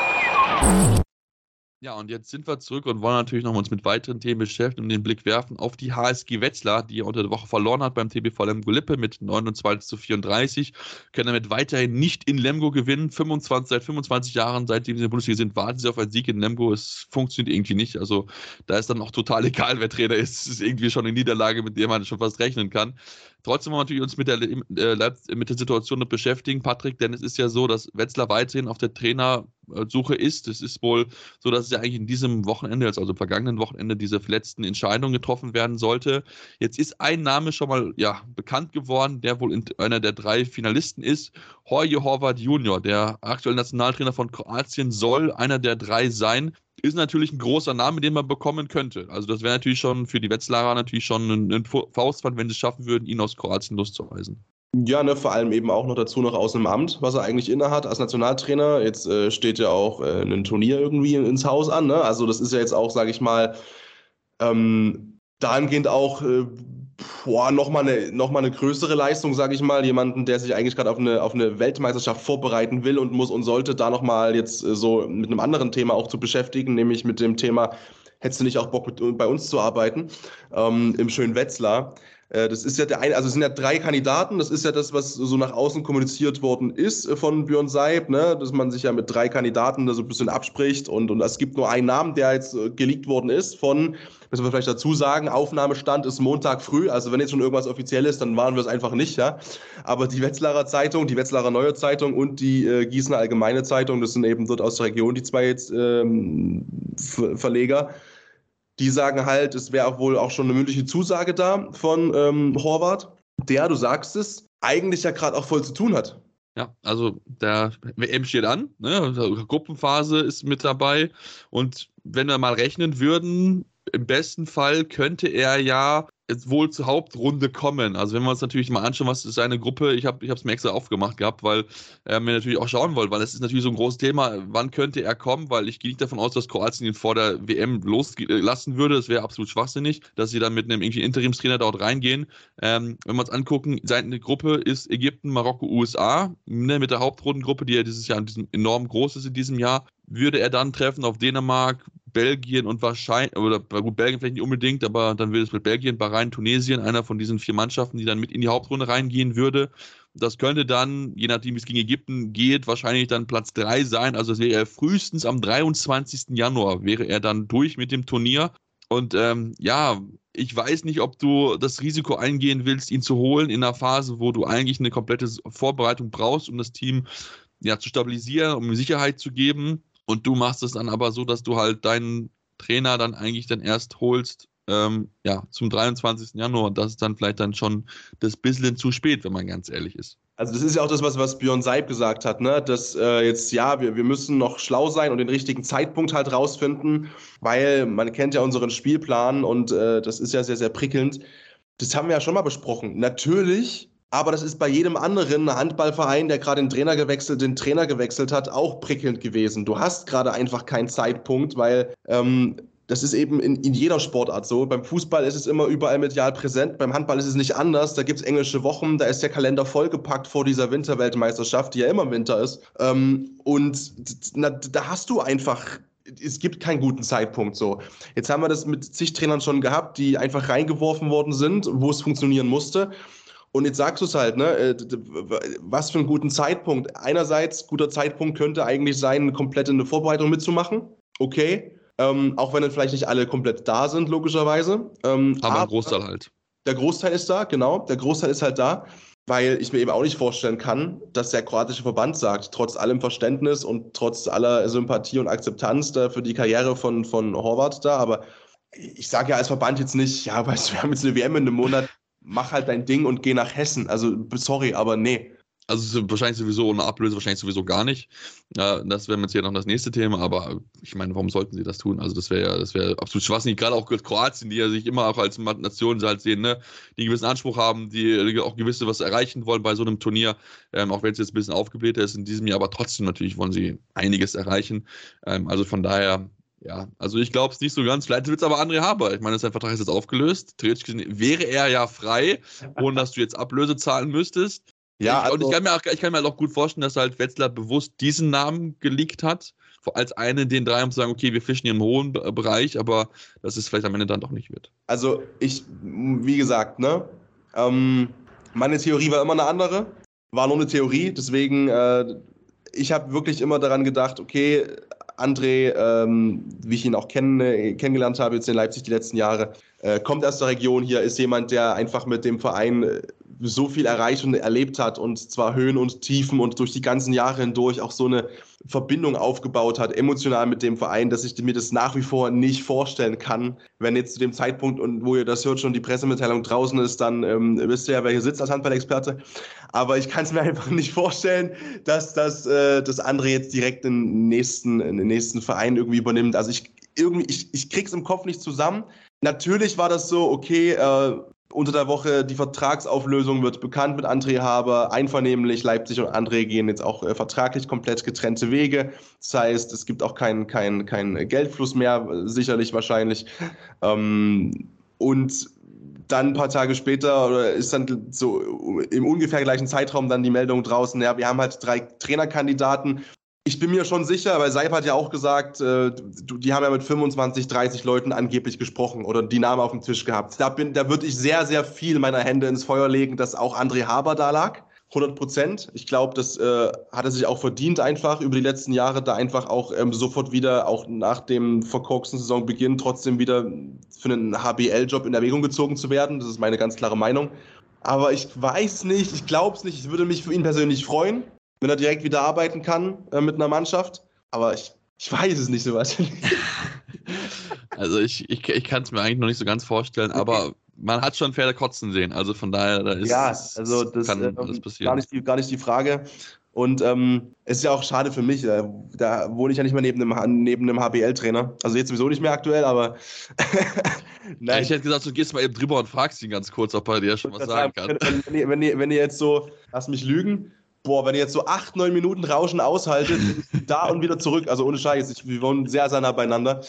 Ja, und jetzt sind wir zurück und wollen natürlich noch uns mit weiteren Themen beschäftigen und den Blick werfen auf die HSG Wetzlar, die unter der Woche verloren hat beim TBV Lemgo Lippe mit 29 zu 34, können damit weiterhin nicht in Lemgo gewinnen. 25, seit 25 Jahren, seitdem sie in der Bundesliga sind, warten sie auf einen Sieg in Lemgo. Es funktioniert irgendwie nicht. Also da ist dann auch total egal, wer Trainer ist. Es ist irgendwie schon eine Niederlage, mit der man schon fast rechnen kann. Trotzdem wollen wir natürlich uns mit der, äh, mit der Situation noch beschäftigen, Patrick, denn es ist ja so, dass Wetzlar weiterhin auf der Trainersuche ist. Es ist wohl so, dass es ja eigentlich in diesem Wochenende, also im vergangenen Wochenende, diese letzten Entscheidungen getroffen werden sollte. Jetzt ist ein Name schon mal ja, bekannt geworden, der wohl einer der drei Finalisten ist. Jorge Horvath Junior, der aktuelle Nationaltrainer von Kroatien, soll einer der drei sein ist natürlich ein großer Name, den man bekommen könnte. Also das wäre natürlich schon für die Wetzlarer natürlich schon ein, ein Faustpfand, wenn sie es schaffen würden, ihn aus Kroatien loszuweisen. Ja, ne, vor allem eben auch noch dazu noch aus einem Amt, was er eigentlich innehat als Nationaltrainer. Jetzt äh, steht ja auch äh, ein Turnier irgendwie ins Haus an. Ne? Also das ist ja jetzt auch, sage ich mal, ähm, dahingehend auch äh, boah, nochmal eine, noch eine größere Leistung, sage ich mal. Jemanden, der sich eigentlich gerade auf eine, auf eine Weltmeisterschaft vorbereiten will und muss und sollte, da nochmal jetzt äh, so mit einem anderen Thema auch zu beschäftigen, nämlich mit dem Thema, hättest du nicht auch Bock mit, bei uns zu arbeiten, ähm, im schönen Wetzlar. Äh, das ist ja der eine, also es sind ja drei Kandidaten. Das ist ja das, was so nach außen kommuniziert worden ist äh, von Björn Seib, ne? dass man sich ja mit drei Kandidaten da so ein bisschen abspricht und, und es gibt nur einen Namen, der jetzt äh, geleakt worden ist von, müssen wir vielleicht dazu sagen, Aufnahmestand ist Montag früh. Also wenn jetzt schon irgendwas offiziell ist, dann waren wir es einfach nicht, ja. Aber die Wetzlarer Zeitung, die Wetzlarer Neue Zeitung und die äh, Gießener Allgemeine Zeitung, das sind eben dort aus der Region die zwei jetzt ähm, Verleger die sagen halt, es wäre wohl auch schon eine mündliche Zusage da von ähm, Horvath, der, du sagst es, eigentlich ja gerade auch voll zu tun hat. Ja, also der WM steht an, ne? Gruppenphase ist mit dabei und wenn wir mal rechnen würden, im besten Fall könnte er ja jetzt wohl zur Hauptrunde kommen. Also wenn wir uns natürlich mal anschauen, was ist seine Gruppe, ich habe es mir extra aufgemacht gehabt, weil äh, wir natürlich auch schauen wollen, weil es ist natürlich so ein großes Thema, wann könnte er kommen, weil ich gehe nicht davon aus, dass Kroatien ihn vor der WM loslassen würde. Das wäre absolut schwachsinnig, dass sie dann mit einem irgendwie Interimstrainer dort reingehen. Ähm, wenn wir uns angucken, seine Gruppe ist Ägypten, Marokko, USA, ne, mit der Hauptrundengruppe, die ja dieses Jahr enorm groß ist in diesem Jahr, würde er dann treffen auf Dänemark, Belgien und wahrscheinlich, oder gut, Belgien vielleicht nicht unbedingt, aber dann würde es mit Belgien, Bahrain, Tunesien, einer von diesen vier Mannschaften, die dann mit in die Hauptrunde reingehen würde. Das könnte dann, je nachdem, wie es gegen Ägypten geht, wahrscheinlich dann Platz 3 sein. Also es wäre er frühestens am 23. Januar, wäre er dann durch mit dem Turnier. Und ähm, ja, ich weiß nicht, ob du das Risiko eingehen willst, ihn zu holen in einer Phase, wo du eigentlich eine komplette Vorbereitung brauchst, um das Team ja, zu stabilisieren, um Sicherheit zu geben und du machst es dann aber so, dass du halt deinen Trainer dann eigentlich dann erst holst, ähm, ja, zum 23. Januar. Und das ist dann vielleicht dann schon das bisschen zu spät, wenn man ganz ehrlich ist. Also das ist ja auch das, was, was Björn Seib gesagt hat, ne? dass äh, jetzt, ja, wir, wir müssen noch schlau sein und den richtigen Zeitpunkt halt rausfinden, weil man kennt ja unseren Spielplan und äh, das ist ja sehr, sehr prickelnd. Das haben wir ja schon mal besprochen. Natürlich aber das ist bei jedem anderen Handballverein, der gerade den Trainer gewechselt, den Trainer gewechselt hat, auch prickelnd gewesen. Du hast gerade einfach keinen Zeitpunkt, weil ähm, das ist eben in, in, jeder Sportart so. Beim Fußball ist es immer überall medial präsent. Beim Handball ist es nicht anders. Da gibt es englische Wochen, da ist der Kalender vollgepackt vor dieser Winterweltmeisterschaft, die ja immer Winter ist. Ähm, und na, da hast du einfach es gibt keinen guten Zeitpunkt so. Jetzt haben wir das mit zig Trainern schon gehabt, die einfach reingeworfen worden sind, wo es funktionieren musste. Und jetzt sagst du es halt, ne? Äh, was für einen guten Zeitpunkt. Einerseits, guter Zeitpunkt könnte eigentlich sein, komplett in eine Vorbereitung mitzumachen. Okay. Ähm, auch wenn dann vielleicht nicht alle komplett da sind, logischerweise. Ähm, aber, aber Großteil halt. Der Großteil ist da, genau. Der Großteil ist halt da, weil ich mir eben auch nicht vorstellen kann, dass der kroatische Verband sagt, trotz allem Verständnis und trotz aller Sympathie und Akzeptanz da für die Karriere von, von Horvath da, aber ich sage ja als Verband jetzt nicht, ja, weißt du, wir haben jetzt eine WM in einem Monat, mach halt dein Ding und geh nach Hessen. Also, sorry, aber nee. Also wahrscheinlich sowieso ohne Ablöse, wahrscheinlich sowieso gar nicht. Das wäre jetzt hier noch das nächste Thema, aber ich meine, warum sollten sie das tun? Also das wäre ja, das wäre absolut schwachsinnig, gerade auch Kroatien, die ja sich immer auch als Nation halt sehen, ne? die einen gewissen Anspruch haben, die auch gewisse was erreichen wollen bei so einem Turnier, ähm, auch wenn es jetzt ein bisschen aufgebläht ist in diesem Jahr, aber trotzdem natürlich wollen sie einiges erreichen. Ähm, also von daher, ja, also ich glaube es nicht so ganz. Vielleicht wird es aber André Haber. Ich meine, sein Vertrag ist jetzt aufgelöst. Theoretisch gesehen wäre er ja frei, ohne dass du jetzt Ablöse zahlen müsstest. Ja, also, und ich also kann, mir auch, ich kann mir halt auch gut vorstellen, dass halt Wetzlar bewusst diesen Namen geleakt hat, als einen den drei, um zu sagen, okay, wir fischen hier im hohen Bereich, aber dass es vielleicht am Ende dann doch nicht wird. Also ich, wie gesagt, ne, ähm, meine Theorie war immer eine andere, war nur eine Theorie, deswegen, äh, ich habe wirklich immer daran gedacht, okay, André, ähm, wie ich ihn auch kenn, kennengelernt habe jetzt in Leipzig die letzten Jahre, äh, kommt aus der Region. Hier, ist jemand, der einfach mit dem Verein äh, so viel erreicht und erlebt hat und zwar Höhen und Tiefen und durch die ganzen Jahre hindurch auch so eine Verbindung aufgebaut hat, emotional mit dem Verein, dass ich mir das nach wie vor nicht vorstellen kann. Wenn jetzt zu dem Zeitpunkt und wo ihr das hört, schon die Pressemitteilung draußen ist, dann ähm, wisst ihr ja, wer hier sitzt als Handballexperte. Aber ich kann es mir [LAUGHS] einfach nicht vorstellen, dass das äh, dass André jetzt direkt den nächsten, den nächsten Verein irgendwie übernimmt. Also ich irgendwie, ich, ich krieg's im Kopf nicht zusammen. Natürlich war das so, okay, äh, unter der Woche die Vertragsauflösung wird bekannt mit André Haber. Einvernehmlich Leipzig und André gehen jetzt auch äh, vertraglich komplett getrennte Wege. Das heißt, es gibt auch keinen kein, kein Geldfluss mehr, sicherlich wahrscheinlich. Ähm, und dann ein paar Tage später oder ist dann so im ungefähr gleichen Zeitraum dann die Meldung draußen, ja, wir haben halt drei Trainerkandidaten ich bin mir schon sicher, weil Seip hat ja auch gesagt, äh, die haben ja mit 25, 30 Leuten angeblich gesprochen oder die Namen auf dem Tisch gehabt. Da, bin, da würde ich sehr, sehr viel meiner Hände ins Feuer legen, dass auch André Haber da lag. 100 Prozent. Ich glaube, das äh, hat er sich auch verdient, einfach über die letzten Jahre da einfach auch ähm, sofort wieder, auch nach dem verkorksten Saisonbeginn, trotzdem wieder für einen HBL-Job in Erwägung gezogen zu werden. Das ist meine ganz klare Meinung. Aber ich weiß nicht, ich glaube es nicht. Ich würde mich für ihn persönlich freuen wenn er direkt wieder arbeiten kann äh, mit einer Mannschaft. Aber ich, ich weiß es nicht so was. [LAUGHS] also ich, ich, ich kann es mir eigentlich noch nicht so ganz vorstellen, okay. aber man hat schon Pferde kotzen sehen. Also von daher, da ist ja, also das, kann äh, alles passieren. Gar nicht, die, gar nicht die Frage. Und ähm, es ist ja auch schade für mich. Da, da wohne ich ja nicht mehr neben einem, neben einem HBL-Trainer. Also jetzt sowieso nicht mehr aktuell, aber. [LAUGHS] Nein. Ich hätte gesagt, du gehst mal eben drüber und fragst ihn ganz kurz, ob er dir schon was sagen kann. Wenn, wenn, wenn, ihr, wenn ihr jetzt so, lass mich lügen, boah, wenn ihr jetzt so acht, neun Minuten Rauschen aushaltet, da und wieder zurück, also ohne Scheiß, wir wohnen sehr, sehr nah beieinander.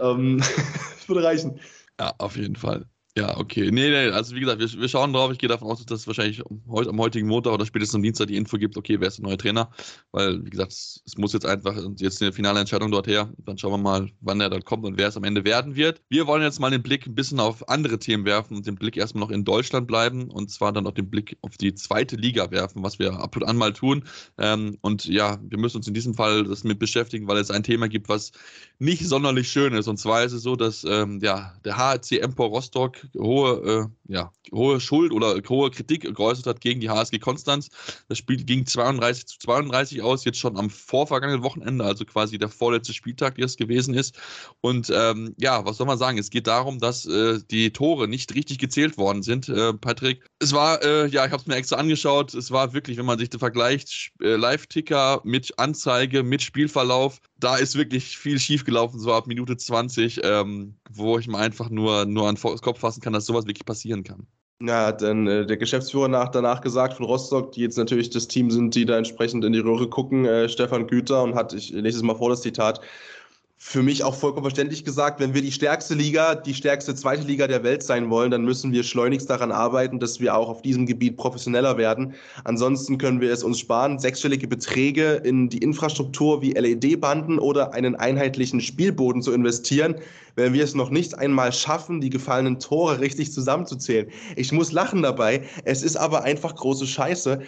Ähm, das [LAUGHS] würde reichen. Ja, auf jeden Fall. Ja, okay. Nee, nee, also wie gesagt, wir, wir schauen drauf. Ich gehe davon aus, dass es wahrscheinlich heute, am heutigen Montag oder spätestens am Dienstag die Info gibt, okay, wer ist der neue Trainer? Weil, wie gesagt, es, es muss jetzt einfach jetzt eine finale Entscheidung dort her. Dann schauen wir mal, wann er dann kommt und wer es am Ende werden wird. Wir wollen jetzt mal den Blick ein bisschen auf andere Themen werfen und den Blick erstmal noch in Deutschland bleiben und zwar dann auch den Blick auf die zweite Liga werfen, was wir ab und an mal tun. Ähm, und ja, wir müssen uns in diesem Fall das mit beschäftigen, weil es ein Thema gibt, was nicht sonderlich schön ist. Und zwar ist es so, dass ähm, ja, der HC Empor Rostock hohe, äh, ja, hohe Schuld oder hohe Kritik geäußert hat gegen die HSG Konstanz. Das Spiel ging 32 zu 32 aus, jetzt schon am vorvergangenen Wochenende, also quasi der vorletzte Spieltag, der es gewesen ist. Und ähm, ja, was soll man sagen? Es geht darum, dass äh, die Tore nicht richtig gezählt worden sind, äh, Patrick. Es war, äh, ja, ich habe es mir extra angeschaut, es war wirklich, wenn man sich das vergleicht, äh, Live-Ticker mit Anzeige, mit Spielverlauf, da ist wirklich viel schiefgelaufen, so ab Minute 20, ähm, wo ich mir einfach nur, nur an den Kopf fassen kann, dass sowas wirklich passieren kann. Ja, hat dann äh, der Geschäftsführer nach, danach gesagt von Rostock, die jetzt natürlich das Team sind, die da entsprechend in die Röhre gucken, äh, Stefan Güter, und hat, ich lese es mal vor, das Zitat, für mich auch vollkommen verständlich gesagt, wenn wir die stärkste Liga, die stärkste zweite Liga der Welt sein wollen, dann müssen wir schleunigst daran arbeiten, dass wir auch auf diesem Gebiet professioneller werden. Ansonsten können wir es uns sparen, sechsstellige Beträge in die Infrastruktur wie LED-Banden oder einen einheitlichen Spielboden zu investieren, wenn wir es noch nicht einmal schaffen, die gefallenen Tore richtig zusammenzuzählen. Ich muss lachen dabei. Es ist aber einfach große Scheiße.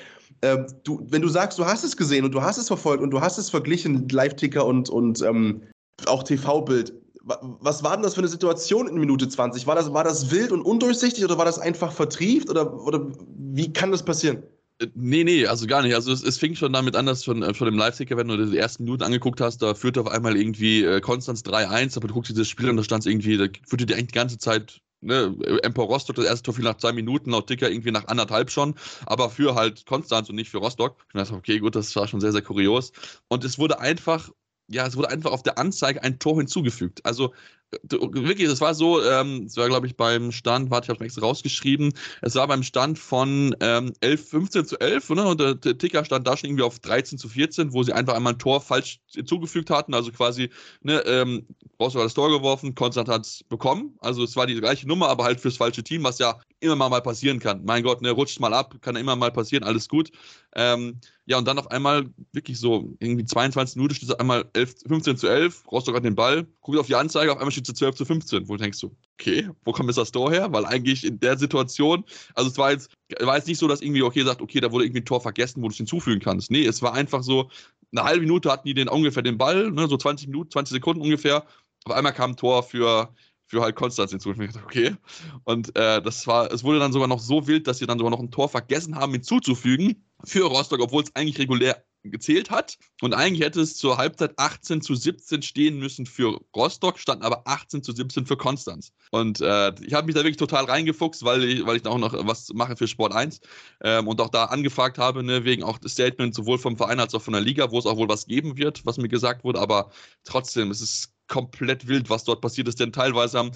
Ähm, du, wenn du sagst, du hast es gesehen und du hast es verfolgt und du hast es verglichen, Live-Ticker und, und ähm, auch TV-Bild. Was war denn das für eine Situation in Minute 20? War das, war das wild und undurchsichtig oder war das einfach vertrieft oder, oder wie kann das passieren? Äh, nee, nee, also gar nicht. Also es, es fing schon damit an, dass von, äh, von dem Live-Ticker, wenn du die ersten Minuten angeguckt hast, da führte auf einmal irgendwie äh, Konstanz 3-1, aber du guckst dieses Spiel und da stand es irgendwie, da führte die eigentlich die ganze Zeit ne, Empor Rostock, das erste Tor fiel nach zwei Minuten, laut Ticker irgendwie nach anderthalb schon, aber für halt Konstanz und nicht für Rostock. Ich dachte, okay, gut, das war schon sehr, sehr kurios. Und es wurde einfach ja, es wurde einfach auf der Anzeige ein Tor hinzugefügt. Also wirklich, es war so, ähm, es war glaube ich beim Stand, warte, ich habe es mir extra rausgeschrieben, es war beim Stand von ähm, 11, 15 zu 11 ne, und der, der, Ticker stand da schon irgendwie auf 13 zu 14, wo sie einfach einmal ein Tor falsch hinzugefügt hatten, also quasi, ne, ähm, Rostock hat das Tor geworfen, Konstantin hat es bekommen, also es war die gleiche Nummer, aber halt fürs falsche Team, was ja immer mal, mal passieren kann. Mein Gott, ne, rutscht mal ab, kann ja immer mal passieren, alles gut. Ähm, ja, und dann auf einmal wirklich so, irgendwie 22 Minuten steht es einmal 11, 15 zu 11, Rostock hat den Ball, guckt auf die Anzeige, auf einmal steht es 12 zu 15, wo du denkst so, okay, wo kommt jetzt das Tor her? Weil eigentlich in der Situation, also es war jetzt, war jetzt nicht so, dass irgendwie okay sagt, okay, da wurde irgendwie ein Tor vergessen, wo du es hinzufügen kannst. Nee, es war einfach so, eine halbe Minute hatten die den ungefähr den Ball, ne, so 20 Minuten, 20 Sekunden ungefähr. Auf einmal kam ein Tor für, für halt Konstanz hinzu. Und ich dachte, okay. Und äh, das war, es wurde dann sogar noch so wild, dass sie dann sogar noch ein Tor vergessen haben hinzuzufügen für Rostock, obwohl es eigentlich regulär gezählt hat. Und eigentlich hätte es zur Halbzeit 18 zu 17 stehen müssen für Rostock, stand aber 18 zu 17 für Konstanz. Und äh, ich habe mich da wirklich total reingefuchst, weil ich, weil ich da auch noch was mache für Sport 1 ähm, und auch da angefragt habe, ne, wegen auch des Statements sowohl vom Verein als auch von der Liga, wo es auch wohl was geben wird, was mir gesagt wurde. Aber trotzdem, es ist komplett wild, was dort passiert ist, denn teilweise haben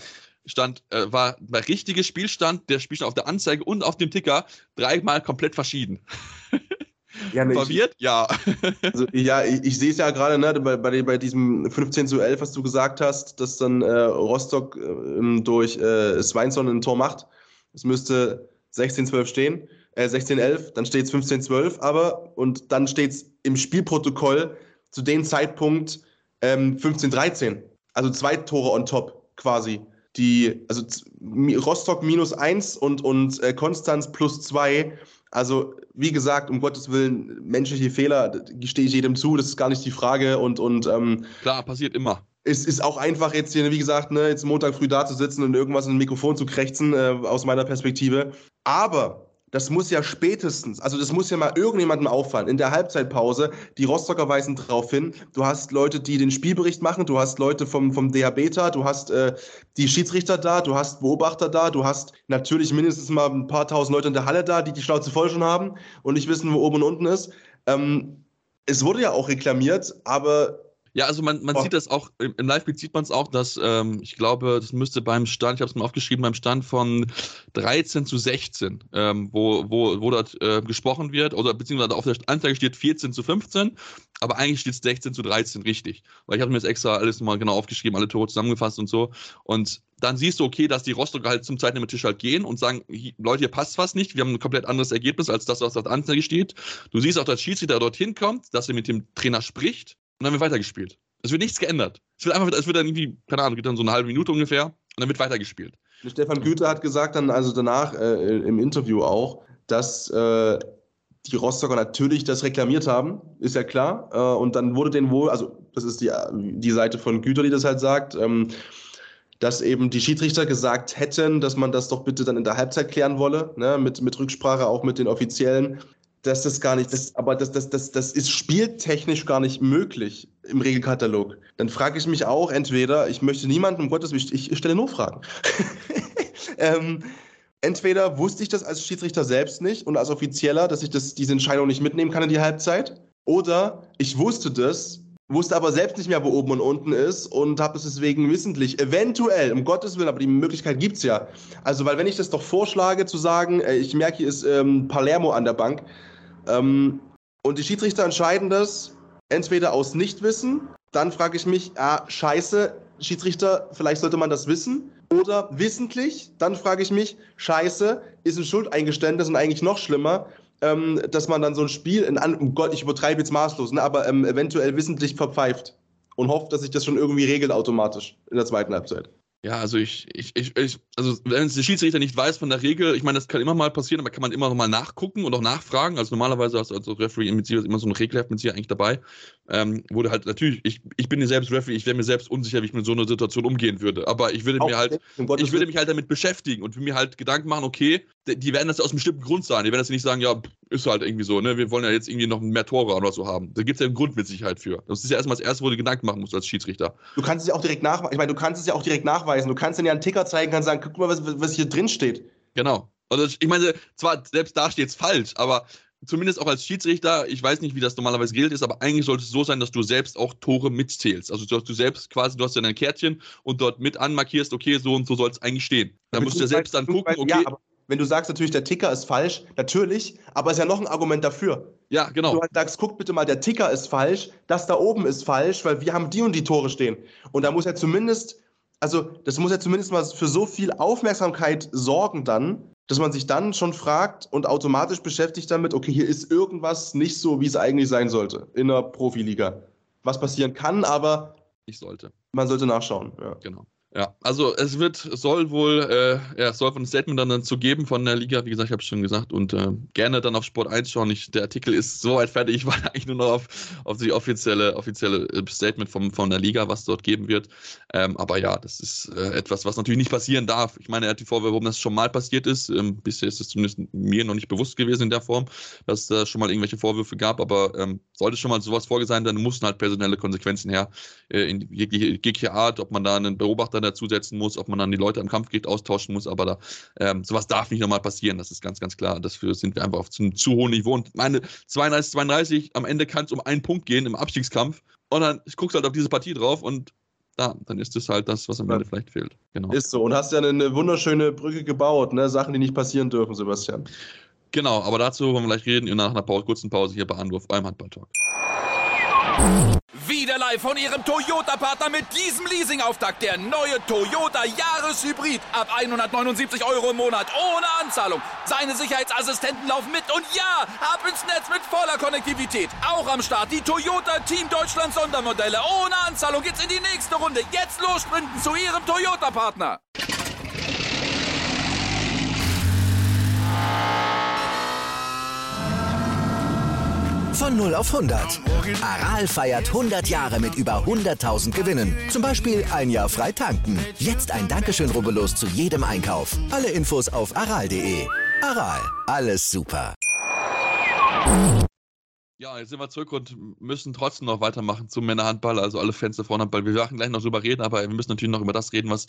stand, äh, war bei richtiges Spielstand, der Spielstand auf der Anzeige und auf dem Ticker dreimal komplett verschieden. [LAUGHS] Ja, ne, Verwirrt? Ich, ja. Also, ja, ich, ich sehe es ja gerade ne, bei, bei, bei diesem 15 zu 11, was du gesagt hast, dass dann äh, Rostock äh, durch äh, Sveinsson ein Tor macht. Es müsste 16-12 stehen, äh, 16-11, dann steht es 15-12, aber und dann steht es im Spielprotokoll zu dem Zeitpunkt ähm, 15-13. Also zwei Tore on top quasi. Die, also Rostock minus 1 und, und äh, Konstanz plus 2 also, wie gesagt, um Gottes Willen, menschliche Fehler gestehe ich jedem zu, das ist gar nicht die Frage. Und, und ähm, klar, passiert immer. Es ist auch einfach, jetzt hier, wie gesagt, ne, jetzt Montag früh da zu sitzen und irgendwas in ein Mikrofon zu krächzen, äh, aus meiner Perspektive. Aber das muss ja spätestens, also das muss ja mal irgendjemandem auffallen. In der Halbzeitpause, die Rostocker weisen drauf hin. Du hast Leute, die den Spielbericht machen, du hast Leute vom, vom DHB da, du hast äh, die Schiedsrichter da, du hast Beobachter da, du hast natürlich mindestens mal ein paar tausend Leute in der Halle da, die die Schnauze voll schon haben und nicht wissen, wo oben und unten ist. Ähm, es wurde ja auch reklamiert, aber ja, also man, man oh. sieht das auch, im Live-Beat sieht man es auch, dass ähm, ich glaube, das müsste beim Stand, ich habe es mal aufgeschrieben, beim Stand von 13 zu 16, ähm, wo, wo, wo dort äh, gesprochen wird, oder beziehungsweise auf der Anzeige steht 14 zu 15, aber eigentlich steht es 16 zu 13 richtig. Weil ich habe mir jetzt extra alles mal genau aufgeschrieben, alle Tore zusammengefasst und so. Und dann siehst du, okay, dass die Rostocker halt zum Zeitnehmertisch halt gehen und sagen, Leute, hier passt was nicht, wir haben ein komplett anderes Ergebnis als das, was auf der Anzeige steht. Du siehst auch, dass Schiedsrichter dorthin kommt, dass er mit dem Trainer spricht und dann wird weitergespielt. Es wird nichts geändert. Es wird einfach, es wird dann irgendwie, keine Ahnung, geht dann so eine halbe Minute ungefähr und dann wird weitergespielt. Stefan Güter hat gesagt dann also danach äh, im Interview auch, dass äh, die Rostocker natürlich das reklamiert haben, ist ja klar. Äh, und dann wurde denen wohl, also das ist die, die Seite von Güter, die das halt sagt, ähm, dass eben die Schiedsrichter gesagt hätten, dass man das doch bitte dann in der Halbzeit klären wolle, ne, mit, mit Rücksprache auch mit den Offiziellen dass das gar nicht, das, aber das, das, das, das ist spieltechnisch gar nicht möglich im Regelkatalog. Dann frage ich mich auch entweder, ich möchte niemanden, um Gottes Willen, ich, ich stelle nur Fragen. [LAUGHS] ähm, entweder wusste ich das als Schiedsrichter selbst nicht und als Offizieller, dass ich das, diese Entscheidung nicht mitnehmen kann in die Halbzeit, oder ich wusste das, wusste aber selbst nicht mehr, wo oben und unten ist und habe es deswegen wissentlich, eventuell, um Gottes Willen, aber die Möglichkeit gibt es ja. Also, weil wenn ich das doch vorschlage zu sagen, äh, ich merke, hier ist ähm, Palermo an der Bank, ähm, und die Schiedsrichter entscheiden das entweder aus Nichtwissen dann frage ich mich, ah, scheiße, Schiedsrichter, vielleicht sollte man das wissen. Oder wissentlich, dann frage ich mich, scheiße, ist ein Schuldeingeständnis und eigentlich noch schlimmer, ähm, dass man dann so ein Spiel, in, oh Gott, ich übertreibe jetzt maßlos, ne, aber ähm, eventuell wissentlich verpfeift und hofft, dass sich das schon irgendwie regelt automatisch in der zweiten Halbzeit. Ja, also ich, ich, ich, also wenn es der Schiedsrichter nicht weiß von der Regel, ich meine, das kann immer mal passieren, aber kann man immer noch mal nachgucken und auch nachfragen. Also normalerweise hast du als Referee mit sich immer so ein Regelheft mit sich eigentlich dabei. Ähm, wurde halt natürlich, ich, ich bin selbst Referee, ich wäre mir selbst unsicher, wie ich mit so einer Situation umgehen würde. Aber ich würde auch mir halt, ich würde mich halt damit beschäftigen und mir halt Gedanken machen, okay, die werden das aus einem bestimmten Grund sagen. Die werden das nicht sagen, ja, ist halt irgendwie so, ne? Wir wollen ja jetzt irgendwie noch mehr Tore oder so haben. Da gibt es ja einen Grund mit Sicherheit für. Das ist ja erstmal das Erste, wo du Gedanken machen musst als Schiedsrichter. Du kannst es ja auch direkt nachweisen. Ich meine, du kannst es ja auch direkt nachweisen. Du kannst dann ja einen Ticker zeigen, kannst sagen, guck mal, was, was hier drin steht. Genau. Also ich meine, zwar selbst da steht es falsch, aber zumindest auch als Schiedsrichter, ich weiß nicht, wie das normalerweise gilt ist, aber eigentlich sollte es so sein, dass du selbst auch Tore mitzählst. Also dass du selbst quasi, du hast ja ein Kärtchen und dort mit anmarkierst, okay, so und so soll es eigentlich stehen. Da musst du ja selbst dann gucken, okay. Ja, wenn du sagst natürlich, der Ticker ist falsch, natürlich, aber es ist ja noch ein Argument dafür. Ja, genau. Du halt sagst, guck bitte mal, der Ticker ist falsch, das da oben ist falsch, weil wir haben die und die Tore stehen. Und da muss ja zumindest, also das muss ja zumindest mal für so viel Aufmerksamkeit sorgen dann, dass man sich dann schon fragt und automatisch beschäftigt damit, okay, hier ist irgendwas nicht so, wie es eigentlich sein sollte in der Profiliga. Was passieren kann, aber nicht sollte. Man sollte nachschauen. Ja. Genau. Ja, also es wird, soll wohl, äh, ja, es soll von ein Statement dann, dann zu geben von der Liga, wie gesagt, ich habe es schon gesagt, und äh, gerne dann auf Sport 1 schauen. Ich, der Artikel ist soweit fertig, ich warte [LAUGHS] eigentlich nur noch auf, auf die offizielle, offizielle äh, Statement vom, von der Liga, was dort geben wird. Ähm, aber ja, das ist äh, etwas, was natürlich nicht passieren darf. Ich meine, er hat die Vorwürfe, warum das schon mal passiert ist. Ähm, bisher ist es zumindest mir noch nicht bewusst gewesen in der Form, dass es da schon mal irgendwelche Vorwürfe gab, aber ähm, sollte schon mal sowas vorgesehen sein, dann mussten halt personelle Konsequenzen her, äh, in jegliche, jegliche Art, ob man da einen Beobachter dazusetzen muss, ob man dann die Leute am Kampfgericht austauschen muss, aber da, ähm, sowas darf nicht nochmal passieren, das ist ganz, ganz klar. Dafür sind wir einfach auf einem zu hohen Niveau. Und meine 32, 32, am Ende kann es um einen Punkt gehen im Abstiegskampf. Und dann guckst du halt auf diese Partie drauf und da, dann ist es halt das, was am Ende ja. vielleicht fehlt. Genau. Ist so. Und hast ja eine wunderschöne Brücke gebaut, ne? Sachen, die nicht passieren dürfen, Sebastian. Genau, aber dazu wollen wir gleich reden nach einer Pause, kurzen Pause hier bei Anruf beim Handball-Talk. Wieder live von Ihrem Toyota-Partner mit diesem Leasing-Auftakt. Der neue Toyota Jahreshybrid. Ab 179 Euro im Monat. Ohne Anzahlung. Seine Sicherheitsassistenten laufen mit. Und ja, ab ins Netz mit voller Konnektivität. Auch am Start die Toyota Team Deutschland Sondermodelle. Ohne Anzahlung geht's in die nächste Runde. Jetzt los zu Ihrem Toyota-Partner. Von 0 auf 100. Aral feiert 100 Jahre mit über 100.000 Gewinnen. Zum Beispiel ein Jahr frei tanken. Jetzt ein Dankeschön, rubbellos zu jedem Einkauf. Alle Infos auf aral.de. Aral, alles super. Ja, jetzt sind wir zurück und müssen trotzdem noch weitermachen zum Männerhandball, also alle Fans der Frauenhandball. Wir werden gleich noch drüber reden, aber wir müssen natürlich noch über das reden, was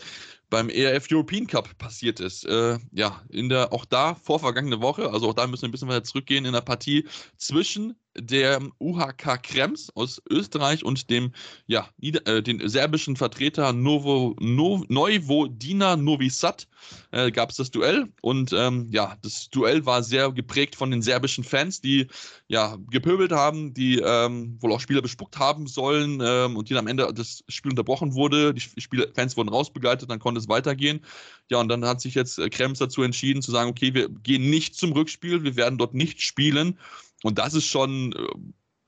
beim ERF European Cup passiert ist. Äh, ja, in der, auch da vorvergangene Woche, also auch da müssen wir ein bisschen weiter zurückgehen in der Partie zwischen der UHK Krems aus Österreich und dem, ja, äh, den serbischen Vertreter Novo, no, Neuvodina Novi Sad äh, gab es das Duell. Und ähm, ja, das Duell war sehr geprägt von den serbischen Fans, die ja gepöbelt haben, die ähm, wohl auch Spieler bespuckt haben sollen ähm, und die am Ende das Spiel unterbrochen wurde. Die Spieler, Fans wurden rausbegleitet, dann konnte es weitergehen. Ja, und dann hat sich jetzt äh, Krems dazu entschieden zu sagen, okay, wir gehen nicht zum Rückspiel, wir werden dort nicht spielen. Und das ist schon äh,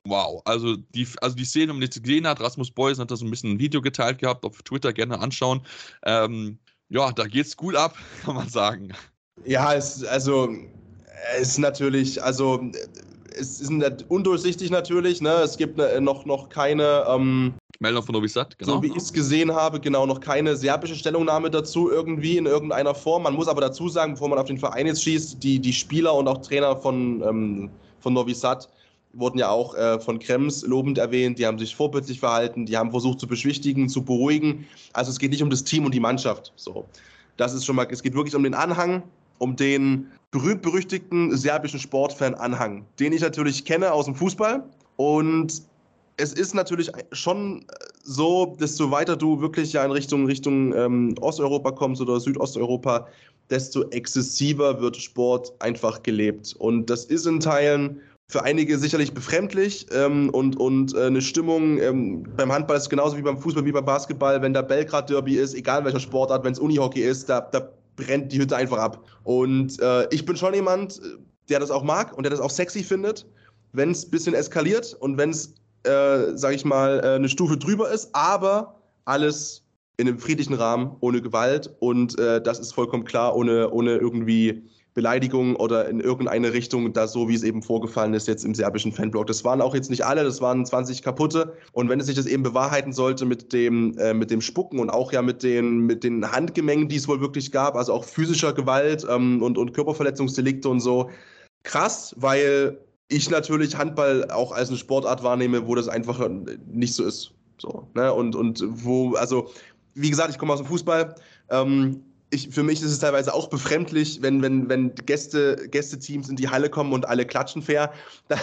wow. Also die, also die Szene, wenn man jetzt gesehen hat, Rasmus Beuys hat da so ein bisschen ein Video geteilt gehabt, auf Twitter gerne anschauen. Ähm, ja, da geht's gut ab, [LAUGHS] kann man sagen. Ja, es, also es ist natürlich, also es ist undurchsichtig natürlich, ne? Es gibt ne, noch, noch keine ähm, Meldung von Novi Sad, genau. So wie ich es gesehen habe, genau, noch keine serbische Stellungnahme dazu irgendwie in irgendeiner Form. Man muss aber dazu sagen, bevor man auf den Verein jetzt schießt, die, die Spieler und auch Trainer von ähm, von Novi Sad wurden ja auch äh, von Krems lobend erwähnt. Die haben sich vorbildlich verhalten, die haben versucht zu beschwichtigen, zu beruhigen. Also es geht nicht um das Team und die Mannschaft. So, das ist schon mal. Es geht wirklich um den Anhang, um den berühmt-berüchtigten serbischen Sportfan Anhang, den ich natürlich kenne aus dem Fußball. Und es ist natürlich schon so, desto weiter du wirklich ja in Richtung, Richtung ähm, Osteuropa kommst oder Südosteuropa, desto exzessiver wird Sport einfach gelebt. Und das ist in Teilen für einige sicherlich befremdlich ähm, und, und äh, eine Stimmung ähm, beim Handball ist genauso wie beim Fußball, wie beim Basketball, wenn da Belgrad-Derby ist, egal welcher Sportart, wenn es Unihockey ist, da, da brennt die Hütte einfach ab. Und äh, ich bin schon jemand, der das auch mag und der das auch sexy findet, wenn es ein bisschen eskaliert und wenn es, äh, sag ich mal, äh, eine Stufe drüber ist, aber alles in einem friedlichen Rahmen, ohne Gewalt und äh, das ist vollkommen klar, ohne, ohne irgendwie Beleidigung oder in irgendeine Richtung, da so wie es eben vorgefallen ist jetzt im serbischen Fanblock. Das waren auch jetzt nicht alle, das waren 20 kaputte. Und wenn es sich das eben bewahrheiten sollte mit dem, äh, mit dem Spucken und auch ja mit den, mit den Handgemengen, die es wohl wirklich gab, also auch physischer Gewalt ähm, und, und Körperverletzungsdelikte und so, krass, weil ich natürlich Handball auch als eine Sportart wahrnehme, wo das einfach nicht so ist. So, ne? Und, und wo, also, wie gesagt, ich komme aus dem Fußball. Ähm, ich, für mich ist es teilweise auch befremdlich, wenn, wenn, wenn Gäste, Gästeteams in die Halle kommen und alle klatschen fair. [LAUGHS] Da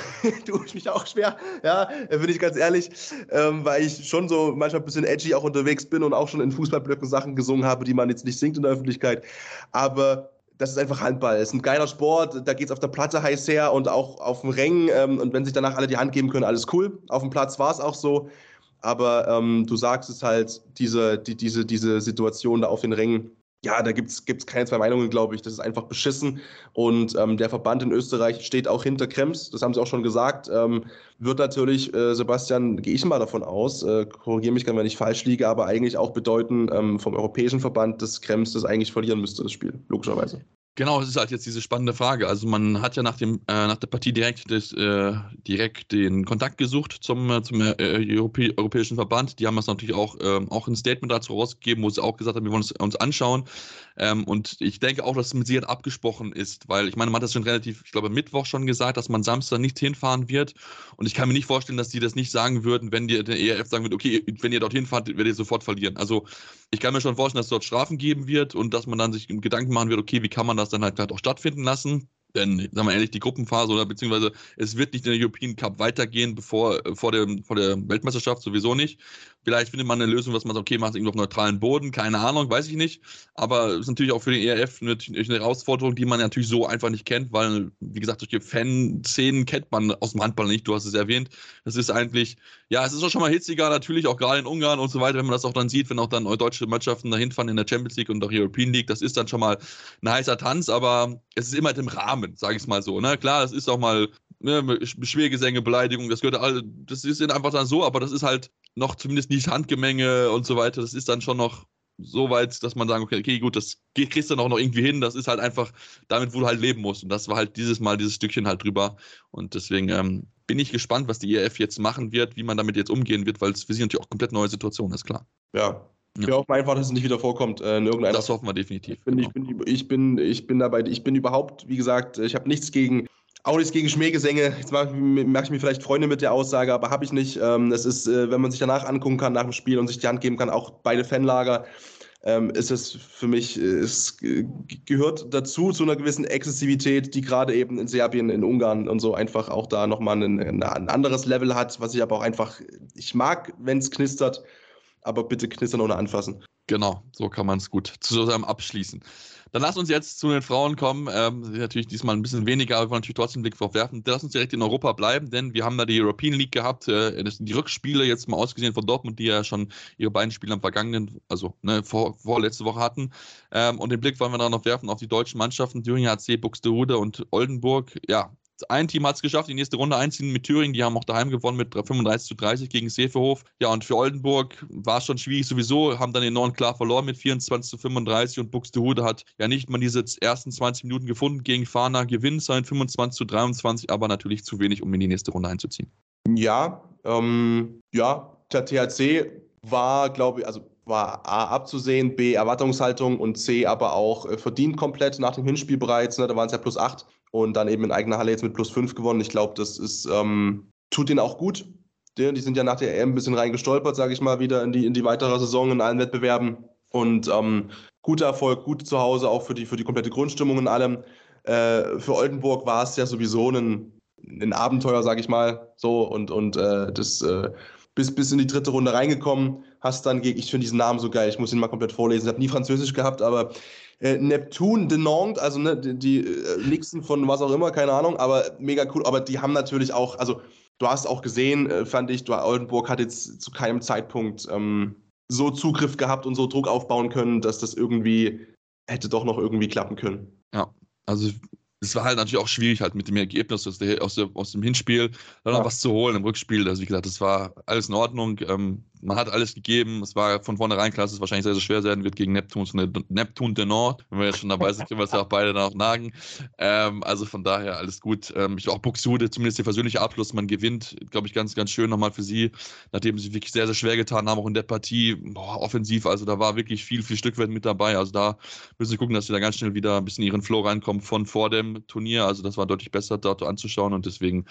tue ich mich auch schwer, ja, bin ich ganz ehrlich, ähm, weil ich schon so manchmal ein bisschen edgy auch unterwegs bin und auch schon in Fußballblöcken Sachen gesungen habe, die man jetzt nicht singt in der Öffentlichkeit. Aber das ist einfach Handball. Es ist ein geiler Sport, da geht es auf der Platte heiß her und auch auf dem Ring. Ähm, und wenn sich danach alle die Hand geben können, alles cool. Auf dem Platz war es auch so. Aber ähm, du sagst es halt, diese, die, diese, diese Situation da auf den Rängen, ja, da gibt es keine zwei Meinungen, glaube ich. Das ist einfach beschissen. Und ähm, der Verband in Österreich steht auch hinter Krems. Das haben sie auch schon gesagt. Ähm, wird natürlich, äh, Sebastian, gehe ich mal davon aus, äh, korrigiere mich, wenn ich falsch liege, aber eigentlich auch bedeuten ähm, vom Europäischen Verband, dass Krems das eigentlich verlieren müsste, das Spiel, logischerweise. Genau, es ist halt jetzt diese spannende Frage. Also man hat ja nach, dem, äh, nach der Partie direkt, des, äh, direkt den Kontakt gesucht zum, äh, zum äh, Europä Europäischen Verband. Die haben das natürlich auch, ähm, auch ein Statement dazu rausgegeben, wo sie auch gesagt haben, wir wollen es uns anschauen. Ähm, und ich denke auch, dass es mit Sicherheit abgesprochen ist, weil ich meine, man hat das schon relativ, ich glaube, Mittwoch schon gesagt, dass man Samstag nicht hinfahren wird. Und ich kann mir nicht vorstellen, dass die das nicht sagen würden, wenn die, der ERF sagen würde, okay, wenn ihr dorthin fahrt, werdet ihr sofort verlieren. Also ich kann mir schon vorstellen, dass es dort Strafen geben wird und dass man dann sich Gedanken machen wird, okay, wie kann man das dann halt, auch stattfinden lassen? Denn, sagen wir ehrlich, die Gruppenphase oder beziehungsweise es wird nicht in der European Cup weitergehen, bevor vor, dem, vor der Weltmeisterschaft sowieso nicht. Vielleicht findet man eine Lösung, was man sagt, okay, macht irgendwo auf neutralen Boden, keine Ahnung, weiß ich nicht. Aber es ist natürlich auch für den ERF eine, eine Herausforderung, die man natürlich so einfach nicht kennt, weil, wie gesagt, die Fanszenen kennt man aus dem Handball nicht, du hast es erwähnt. Das ist eigentlich, ja, es ist auch schon mal hitziger, natürlich auch gerade in Ungarn und so weiter, wenn man das auch dann sieht, wenn auch dann deutsche Mannschaften dahin fahren in der Champions League und auch European League, das ist dann schon mal ein heißer Tanz, aber es ist immer im Rahmen, sage ich es mal so. Ne? Klar, es ist auch mal ne, Schwergesänge, Beleidigung, das gehört all, das ist einfach dann so, aber das ist halt noch zumindest nicht Handgemenge und so weiter. Das ist dann schon noch so weit, dass man sagen, okay, okay, gut, das kriegst du dann auch noch irgendwie hin. Das ist halt einfach damit, wo du halt leben musst. Und das war halt dieses Mal dieses Stückchen halt drüber. Und deswegen ähm, bin ich gespannt, was die ERF jetzt machen wird, wie man damit jetzt umgehen wird, weil es für sie natürlich auch komplett neue Situation ist, klar. Ja. ja. Wir hoffen einfach, dass es nicht wieder vorkommt äh, in irgendeiner. Das hoffen wir definitiv. Ich bin, genau. ich bin, ich bin, ich bin dabei, ich bin überhaupt, wie gesagt, ich habe nichts gegen auch nichts gegen Schmähgesänge. Jetzt mache mach ich mir vielleicht Freunde mit der Aussage, aber habe ich nicht. Ähm, es ist, äh, wenn man sich danach angucken kann, nach dem Spiel und sich die Hand geben kann, auch beide Fanlager, ähm, ist es für mich, äh, es gehört dazu, zu einer gewissen Exzessivität, die gerade eben in Serbien, in Ungarn und so einfach auch da nochmal ein, ein anderes Level hat, was ich aber auch einfach, ich mag, wenn es knistert, aber bitte knistern ohne anfassen. Genau, so kann man es gut zusammen abschließen. Dann lass uns jetzt zu den Frauen kommen. Ähm, natürlich diesmal ein bisschen weniger, aber wir wollen natürlich trotzdem einen Blick drauf werfen. Lass uns direkt in Europa bleiben, denn wir haben da die European League gehabt. Äh, das sind die Rückspiele jetzt mal ausgesehen von Dortmund, die ja schon ihre beiden Spiele am vergangenen, also ne, vor, vorletzte Woche hatten. Ähm, und den Blick wollen wir dann noch werfen auf die deutschen Mannschaften, Thüringen HC, Buxtehude und Oldenburg. Ja, ein Team hat es geschafft, die nächste Runde einziehen mit Thüringen. Die haben auch daheim gewonnen mit 35 zu 30 gegen Seeferhof. Ja, und für Oldenburg war es schon schwierig sowieso, haben dann den Norden klar verloren mit 24 zu 35 und Buxtehude hat ja nicht mal diese ersten 20 Minuten gefunden gegen Fahner, gewinnt sein 25 zu 23, aber natürlich zu wenig, um in die nächste Runde einzuziehen. Ja, ähm, ja, der THC war, glaube ich, also war A abzusehen, B Erwartungshaltung und C aber auch äh, verdient komplett nach dem Hinspiel bereits. Ne, da waren es ja plus 8 und dann eben in eigener Halle jetzt mit plus 5 gewonnen. Ich glaube, das ist, ähm, tut ihnen auch gut. Die, die, sind ja nach der EM ein bisschen reingestolpert, sage ich mal, wieder in die, in die weitere Saison in allen Wettbewerben. Und ähm, guter Erfolg, gut zu Hause, auch für die, für die komplette Grundstimmung in allem. Äh, für Oldenburg war es ja sowieso ein, ein Abenteuer, sage ich mal. So und, und äh, das äh, bis, bis in die dritte Runde reingekommen. Hast dann gegen, ich finde diesen Namen so geil, ich muss ihn mal komplett vorlesen. Ich habe nie Französisch gehabt, aber äh, Neptun de Nantes, also ne, die, die äh, Nixon von was auch immer, keine Ahnung, aber mega cool. Aber die haben natürlich auch, also du hast auch gesehen, äh, fand ich, du, Oldenburg hat jetzt zu keinem Zeitpunkt ähm, so Zugriff gehabt und so Druck aufbauen können, dass das irgendwie hätte doch noch irgendwie klappen können. Ja, also es war halt natürlich auch schwierig, halt mit dem Ergebnis aus, der, aus, der, aus dem Hinspiel dann noch was zu holen im Rückspiel. Also wie gesagt, das war alles in Ordnung. Ähm, man hat alles gegeben. Es war von vornherein klar, dass es wahrscheinlich sehr, sehr schwer sein wird gegen Neptun, Neptun de Nord. Wenn wir jetzt schon dabei sind, können wir es ja auch beide noch nagen. Ähm, also von daher alles gut. Ähm, ich auch Buxude, zumindest der persönliche Abschluss, man gewinnt, glaube ich, ganz, ganz schön nochmal für sie, nachdem sie wirklich sehr, sehr schwer getan haben, auch in der Partie. Boah, offensiv, also da war wirklich viel, viel Stückwert mit dabei. Also da müssen sie gucken, dass sie da ganz schnell wieder ein bisschen in ihren Flow reinkommen von vor dem Turnier. Also das war deutlich besser dort anzuschauen und deswegen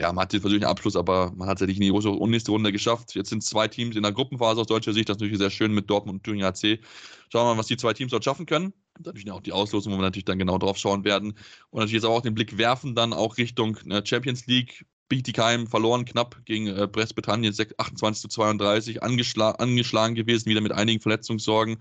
ja, man hat den persönlichen Abschluss, aber man hat es ja nicht in die große nächste Runde geschafft. Jetzt sind zwei Teams in der Gruppenphase aus deutscher Sicht. Das ist natürlich sehr schön mit Dortmund und Thüringen AC. Schauen wir mal, was die zwei Teams dort schaffen können. Und natürlich auch die Auslosung, wo wir natürlich dann genau drauf schauen werden. Und natürlich jetzt auch den Blick werfen, dann auch Richtung ne, Champions League. Bietigheim verloren knapp gegen äh, Brest-Britannien 28 zu 32, angeschla angeschlagen gewesen, wieder mit einigen Verletzungssorgen.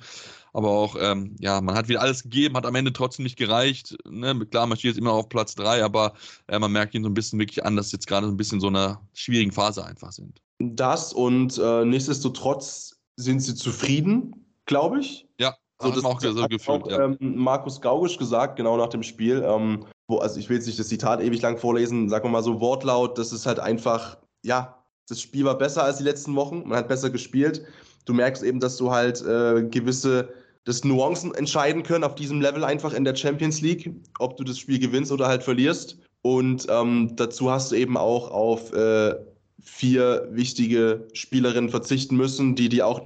Aber auch, ähm, ja, man hat wieder alles gegeben, hat am Ende trotzdem nicht gereicht. Ne? Klar, man steht jetzt immer noch auf Platz 3, aber äh, man merkt ihnen so ein bisschen wirklich an, dass sie jetzt gerade so ein bisschen so einer schwierigen Phase einfach sind. Das und äh, nichtsdestotrotz sind sie zufrieden, glaube ich. Ja, so, das auch so gefühlt. Auch, ja. ähm, Markus Gaugisch gesagt, genau nach dem Spiel. Ähm, wo, also ich will jetzt nicht das Zitat ewig lang vorlesen, sagen wir mal so Wortlaut, das ist halt einfach, ja, das Spiel war besser als die letzten Wochen, man hat besser gespielt. Du merkst eben, dass du halt äh, gewisse das Nuancen entscheiden können auf diesem Level einfach in der Champions League, ob du das Spiel gewinnst oder halt verlierst. Und ähm, dazu hast du eben auch auf äh, vier wichtige Spielerinnen verzichten müssen, die dir auch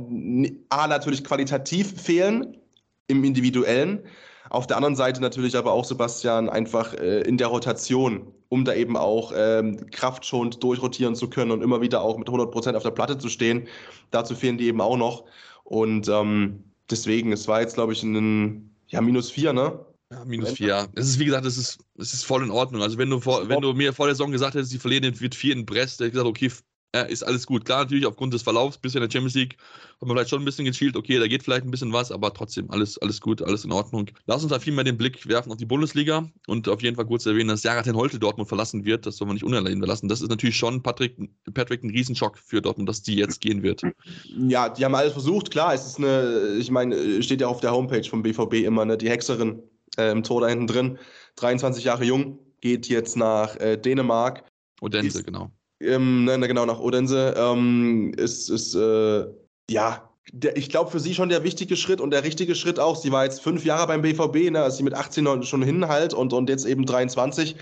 A, natürlich qualitativ fehlen im Individuellen, auf der anderen Seite natürlich aber auch Sebastian einfach äh, in der Rotation, um da eben auch ähm, kraftschonend durchrotieren zu können und immer wieder auch mit 100% auf der Platte zu stehen. Dazu fehlen die eben auch noch. Und ähm, deswegen, es war jetzt, glaube ich, ein ja, minus vier, ne? Ja, minus vier. Es ist, wie gesagt, es ist, es ist voll in Ordnung. Also, wenn du, vor, wenn du mir vor der Saison gesagt hättest, sie verlieren mit vier in Brest, hätte ich gesagt, okay, ja, ist alles gut. Klar, natürlich aufgrund des Verlaufs bisher in der Champions League hat man vielleicht schon ein bisschen gezielt, okay, da geht vielleicht ein bisschen was, aber trotzdem alles, alles gut, alles in Ordnung. Lass uns da viel mehr den Blick werfen auf die Bundesliga und auf jeden Fall kurz erwähnen, dass Jaratin Holte Dortmund verlassen wird. Das soll man nicht unerleben lassen. Das ist natürlich schon Patrick, Patrick ein Riesenschock für Dortmund, dass die jetzt gehen wird. Ja, die haben alles versucht, klar. Es ist eine, ich meine, steht ja auf der Homepage vom BVB immer, ne, die Hexerin äh, im Tor da hinten drin. 23 Jahre jung, geht jetzt nach äh, Dänemark. Odense, ist, genau ähm, ne, genau, nach Odense, ähm, ist, ist äh, ja, der, ich glaube, für sie schon der wichtige Schritt und der richtige Schritt auch. Sie war jetzt fünf Jahre beim BVB, ne, als sie mit 18 schon hin und, und jetzt eben 23.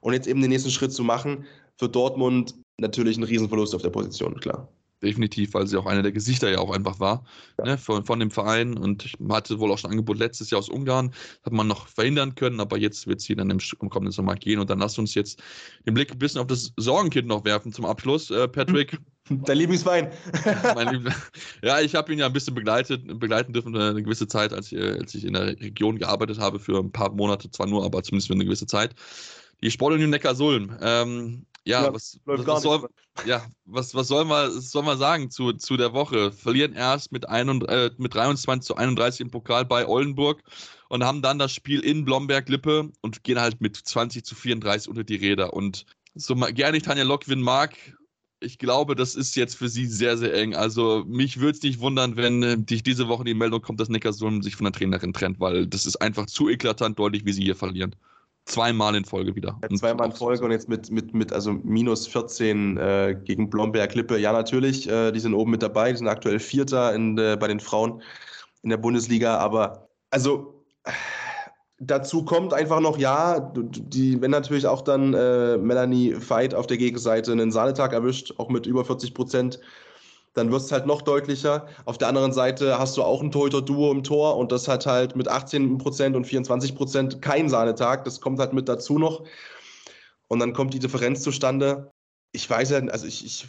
Und jetzt eben den nächsten Schritt zu machen, für Dortmund natürlich ein Riesenverlust auf der Position, klar definitiv, weil sie auch einer der Gesichter ja auch einfach war ja. ne, von, von dem Verein. Und ich hatte wohl auch schon ein Angebot letztes Jahr aus Ungarn, hat man noch verhindern können, aber jetzt wird sie dann im, im kommenden Sommer gehen. Und dann lasst uns jetzt den Blick ein bisschen auf das Sorgenkind noch werfen zum Abschluss. Äh, Patrick. [LAUGHS] Dein Lieblingsverein. [LAUGHS] Liebling, ja, ich habe ihn ja ein bisschen begleitet, begleiten dürfen eine gewisse Zeit, als ich, als ich in der Region gearbeitet habe, für ein paar Monate, zwar nur, aber zumindest für eine gewisse Zeit. Die Sportunion Neckarsulm. Ähm, ja, ja, was, was, was soll, ja, was, was soll man, soll man sagen zu, zu der Woche? Verlieren erst mit, ein, äh, mit 23 zu 31 im Pokal bei Oldenburg und haben dann das Spiel in Blomberg-Lippe und gehen halt mit 20 zu 34 unter die Räder. Und so gerne ich Tanja Lockwin mag, ich glaube, das ist jetzt für sie sehr, sehr eng. Also mich würde es nicht wundern, wenn äh, diese Woche die Meldung kommt, dass Neckarsulm sich von der Trainerin trennt, weil das ist einfach zu eklatant deutlich, wie sie hier verlieren zweimal in Folge wieder. Ja, zweimal in Folge und jetzt mit, mit, mit also minus 14 äh, gegen Blomberg-Lippe. Ja, natürlich, äh, die sind oben mit dabei, die sind aktuell Vierter in, äh, bei den Frauen in der Bundesliga, aber also dazu kommt einfach noch, ja, die, wenn natürlich auch dann äh, Melanie Veit auf der Gegenseite einen Sahnetag erwischt, auch mit über 40 Prozent, dann wird es halt noch deutlicher. Auf der anderen Seite hast du auch ein Torhüter-Duo im Tor und das hat halt mit 18% und 24% kein Sahnetag. Das kommt halt mit dazu noch. Und dann kommt die Differenz zustande. Ich weiß ja, also ich, ich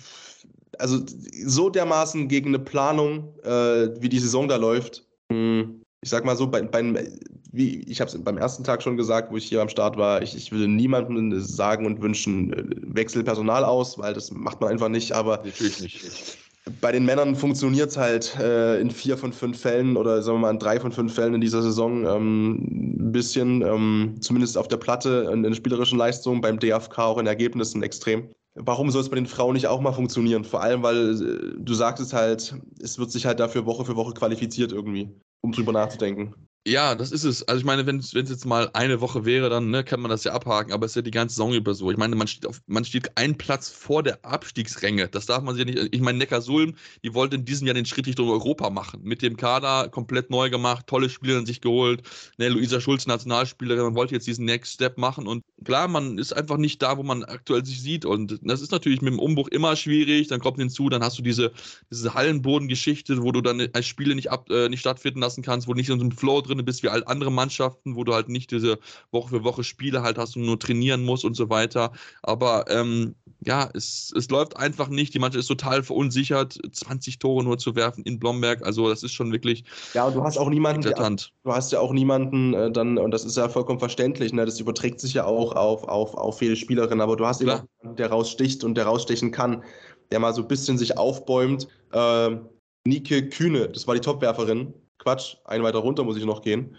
also so dermaßen gegen eine Planung, äh, wie die Saison da läuft. Hm, ich sag mal so, bei, bei, wie ich habe es beim ersten Tag schon gesagt, wo ich hier am Start war, ich, ich würde niemandem sagen und wünschen, äh, wechsel Personal aus, weil das macht man einfach nicht. Aber natürlich nicht bei den Männern funktioniert es halt äh, in vier von fünf Fällen oder sagen wir mal in drei von fünf Fällen in dieser Saison ähm, ein bisschen, ähm, zumindest auf der Platte in, in spielerischen Leistungen, beim DFK auch in Ergebnissen extrem. Warum soll es bei den Frauen nicht auch mal funktionieren? Vor allem, weil äh, du sagtest halt, es wird sich halt dafür Woche für Woche qualifiziert irgendwie, um drüber nachzudenken. Ja, das ist es. Also ich meine, wenn es jetzt mal eine Woche wäre, dann ne, kann man das ja abhaken, aber es ist ja die ganze Saison über so. Ich meine, man steht auf, man steht einen Platz vor der Abstiegsränge. Das darf man sich ja nicht. Ich meine, Neckarsulm, die wollten in diesem Jahr den Schritt Richtung Europa machen. Mit dem Kader komplett neu gemacht, tolle Spieler sich geholt. Ne, Luisa Schulz, Nationalspielerin, man wollte jetzt diesen Next Step machen. Und klar, man ist einfach nicht da, wo man aktuell sich sieht. Und das ist natürlich mit dem Umbruch immer schwierig. Dann kommt hinzu, dann hast du diese, diese Hallenbodengeschichte, wo du dann als Spiele nicht, ab, äh, nicht stattfinden lassen kannst, wo du nicht in so einem Flow drin bist wie all andere Mannschaften, wo du halt nicht diese Woche für Woche Spiele halt hast und nur trainieren musst und so weiter. Aber ähm, ja, es, es läuft einfach nicht. Die Mannschaft ist total verunsichert, 20 Tore nur zu werfen in Blomberg. Also das ist schon wirklich. Ja, und du hast auch niemanden. Die, du hast ja auch niemanden äh, dann, und das ist ja vollkommen verständlich, ne? das überträgt sich ja auch auf, auf, auf viele Spielerinnen, aber du hast Klar. eben jemanden, der raussticht und der rausstechen kann, der mal so ein bisschen sich aufbäumt. Äh, Nike Kühne, das war die Topwerferin, Quatsch, ein weiter runter muss ich noch gehen.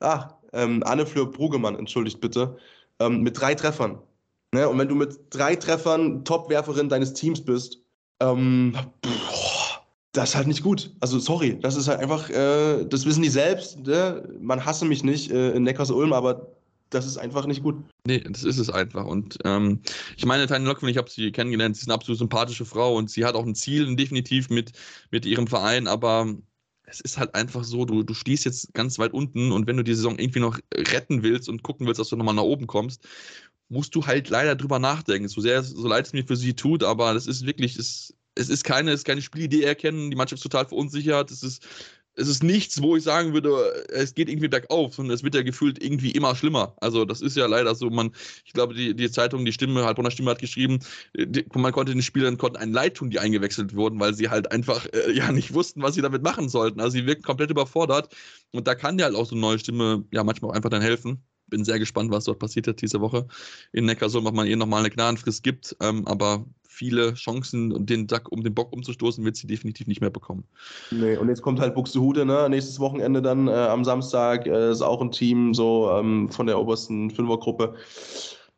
Ah, ähm, Anne Fleur Brugemann, entschuldigt bitte, ähm, mit drei Treffern. Ne? Und wenn du mit drei Treffern Topwerferin deines Teams bist, ähm, boah, das ist halt nicht gut. Also sorry, das ist halt einfach, äh, das wissen die selbst. Ne? Man hasse mich nicht äh, in Neckars-Ulm, aber das ist einfach nicht gut. Nee, das ist es einfach. Und ähm, ich meine, Tanja Lockman, ich habe sie kennengelernt, sie ist eine absolut sympathische Frau und sie hat auch ein Ziel definitiv mit, mit ihrem Verein, aber es ist halt einfach so, du, du stehst jetzt ganz weit unten und wenn du die Saison irgendwie noch retten willst und gucken willst, dass du nochmal nach oben kommst, musst du halt leider drüber nachdenken. So sehr, so leid es mir für sie tut, aber das ist wirklich, es, es ist keine, es ist keine Spielidee erkennen, die Mannschaft ist total verunsichert, es ist es ist nichts, wo ich sagen würde, es geht irgendwie bergauf, sondern es wird ja gefühlt irgendwie immer schlimmer. Also das ist ja leider so, man, ich glaube, die, die Zeitung, die Stimme, Heilbronner Stimme hat geschrieben, die, man konnte den Spielern konnten ein Leid tun, die eingewechselt wurden, weil sie halt einfach äh, ja nicht wussten, was sie damit machen sollten. Also sie wirken komplett überfordert und da kann ja halt auch so eine neue Stimme ja manchmal auch einfach dann helfen bin sehr gespannt, was dort passiert hat diese Woche in Neckarsulm, ob man ihr nochmal eine Gnadenfrist gibt. Ähm, aber viele Chancen, den, Sack, um den Bock umzustoßen, wird sie definitiv nicht mehr bekommen. Nee, und jetzt kommt halt Buxtehude, ne? Nächstes Wochenende dann äh, am Samstag äh, ist auch ein Team so ähm, von der obersten Fünfergruppe.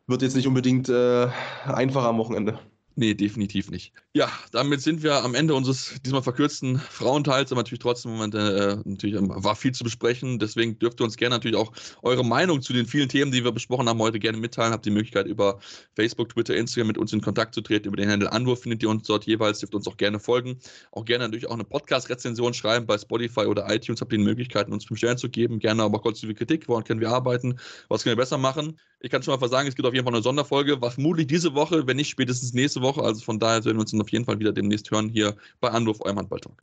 Wird jetzt nicht unbedingt äh, einfacher am Wochenende. Nee, definitiv nicht. Ja, damit sind wir am Ende unseres diesmal verkürzten Frauenteils, aber natürlich trotzdem Moment, äh, natürlich ähm, war viel zu besprechen. Deswegen dürft ihr uns gerne natürlich auch eure Meinung zu den vielen Themen, die wir besprochen haben, heute gerne mitteilen. Habt die Möglichkeit über Facebook, Twitter, Instagram mit uns in Kontakt zu treten. Über den Handel Anwurf findet ihr uns dort jeweils, dürft uns auch gerne folgen. Auch gerne natürlich auch eine Podcast-Rezension schreiben bei Spotify oder iTunes. Habt ihr die Möglichkeit, uns fünf Sterne zu geben. Gerne aber konstruktive Kritik. Woran können wir arbeiten? Was können wir besser machen? Ich kann schon mal versagen, es gibt auf jeden Fall eine Sonderfolge, was vermutlich diese Woche, wenn nicht spätestens nächste Woche. Also von daher werden wir uns dann auf jeden Fall wieder demnächst hören hier bei Anruf, eurem Handballtalk.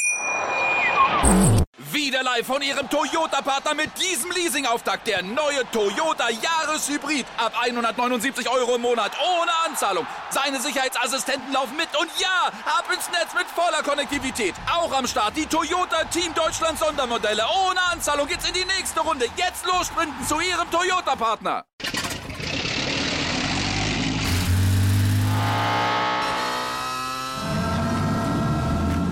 Wieder live von Ihrem Toyota-Partner mit diesem Leasing-Auftakt. Der neue Toyota Jahreshybrid. Ab 179 Euro im Monat. Ohne Anzahlung. Seine Sicherheitsassistenten laufen mit. Und ja, ab ins Netz mit voller Konnektivität. Auch am Start die Toyota Team Deutschland Sondermodelle. Ohne Anzahlung geht's in die nächste Runde. Jetzt los zu Ihrem Toyota-Partner.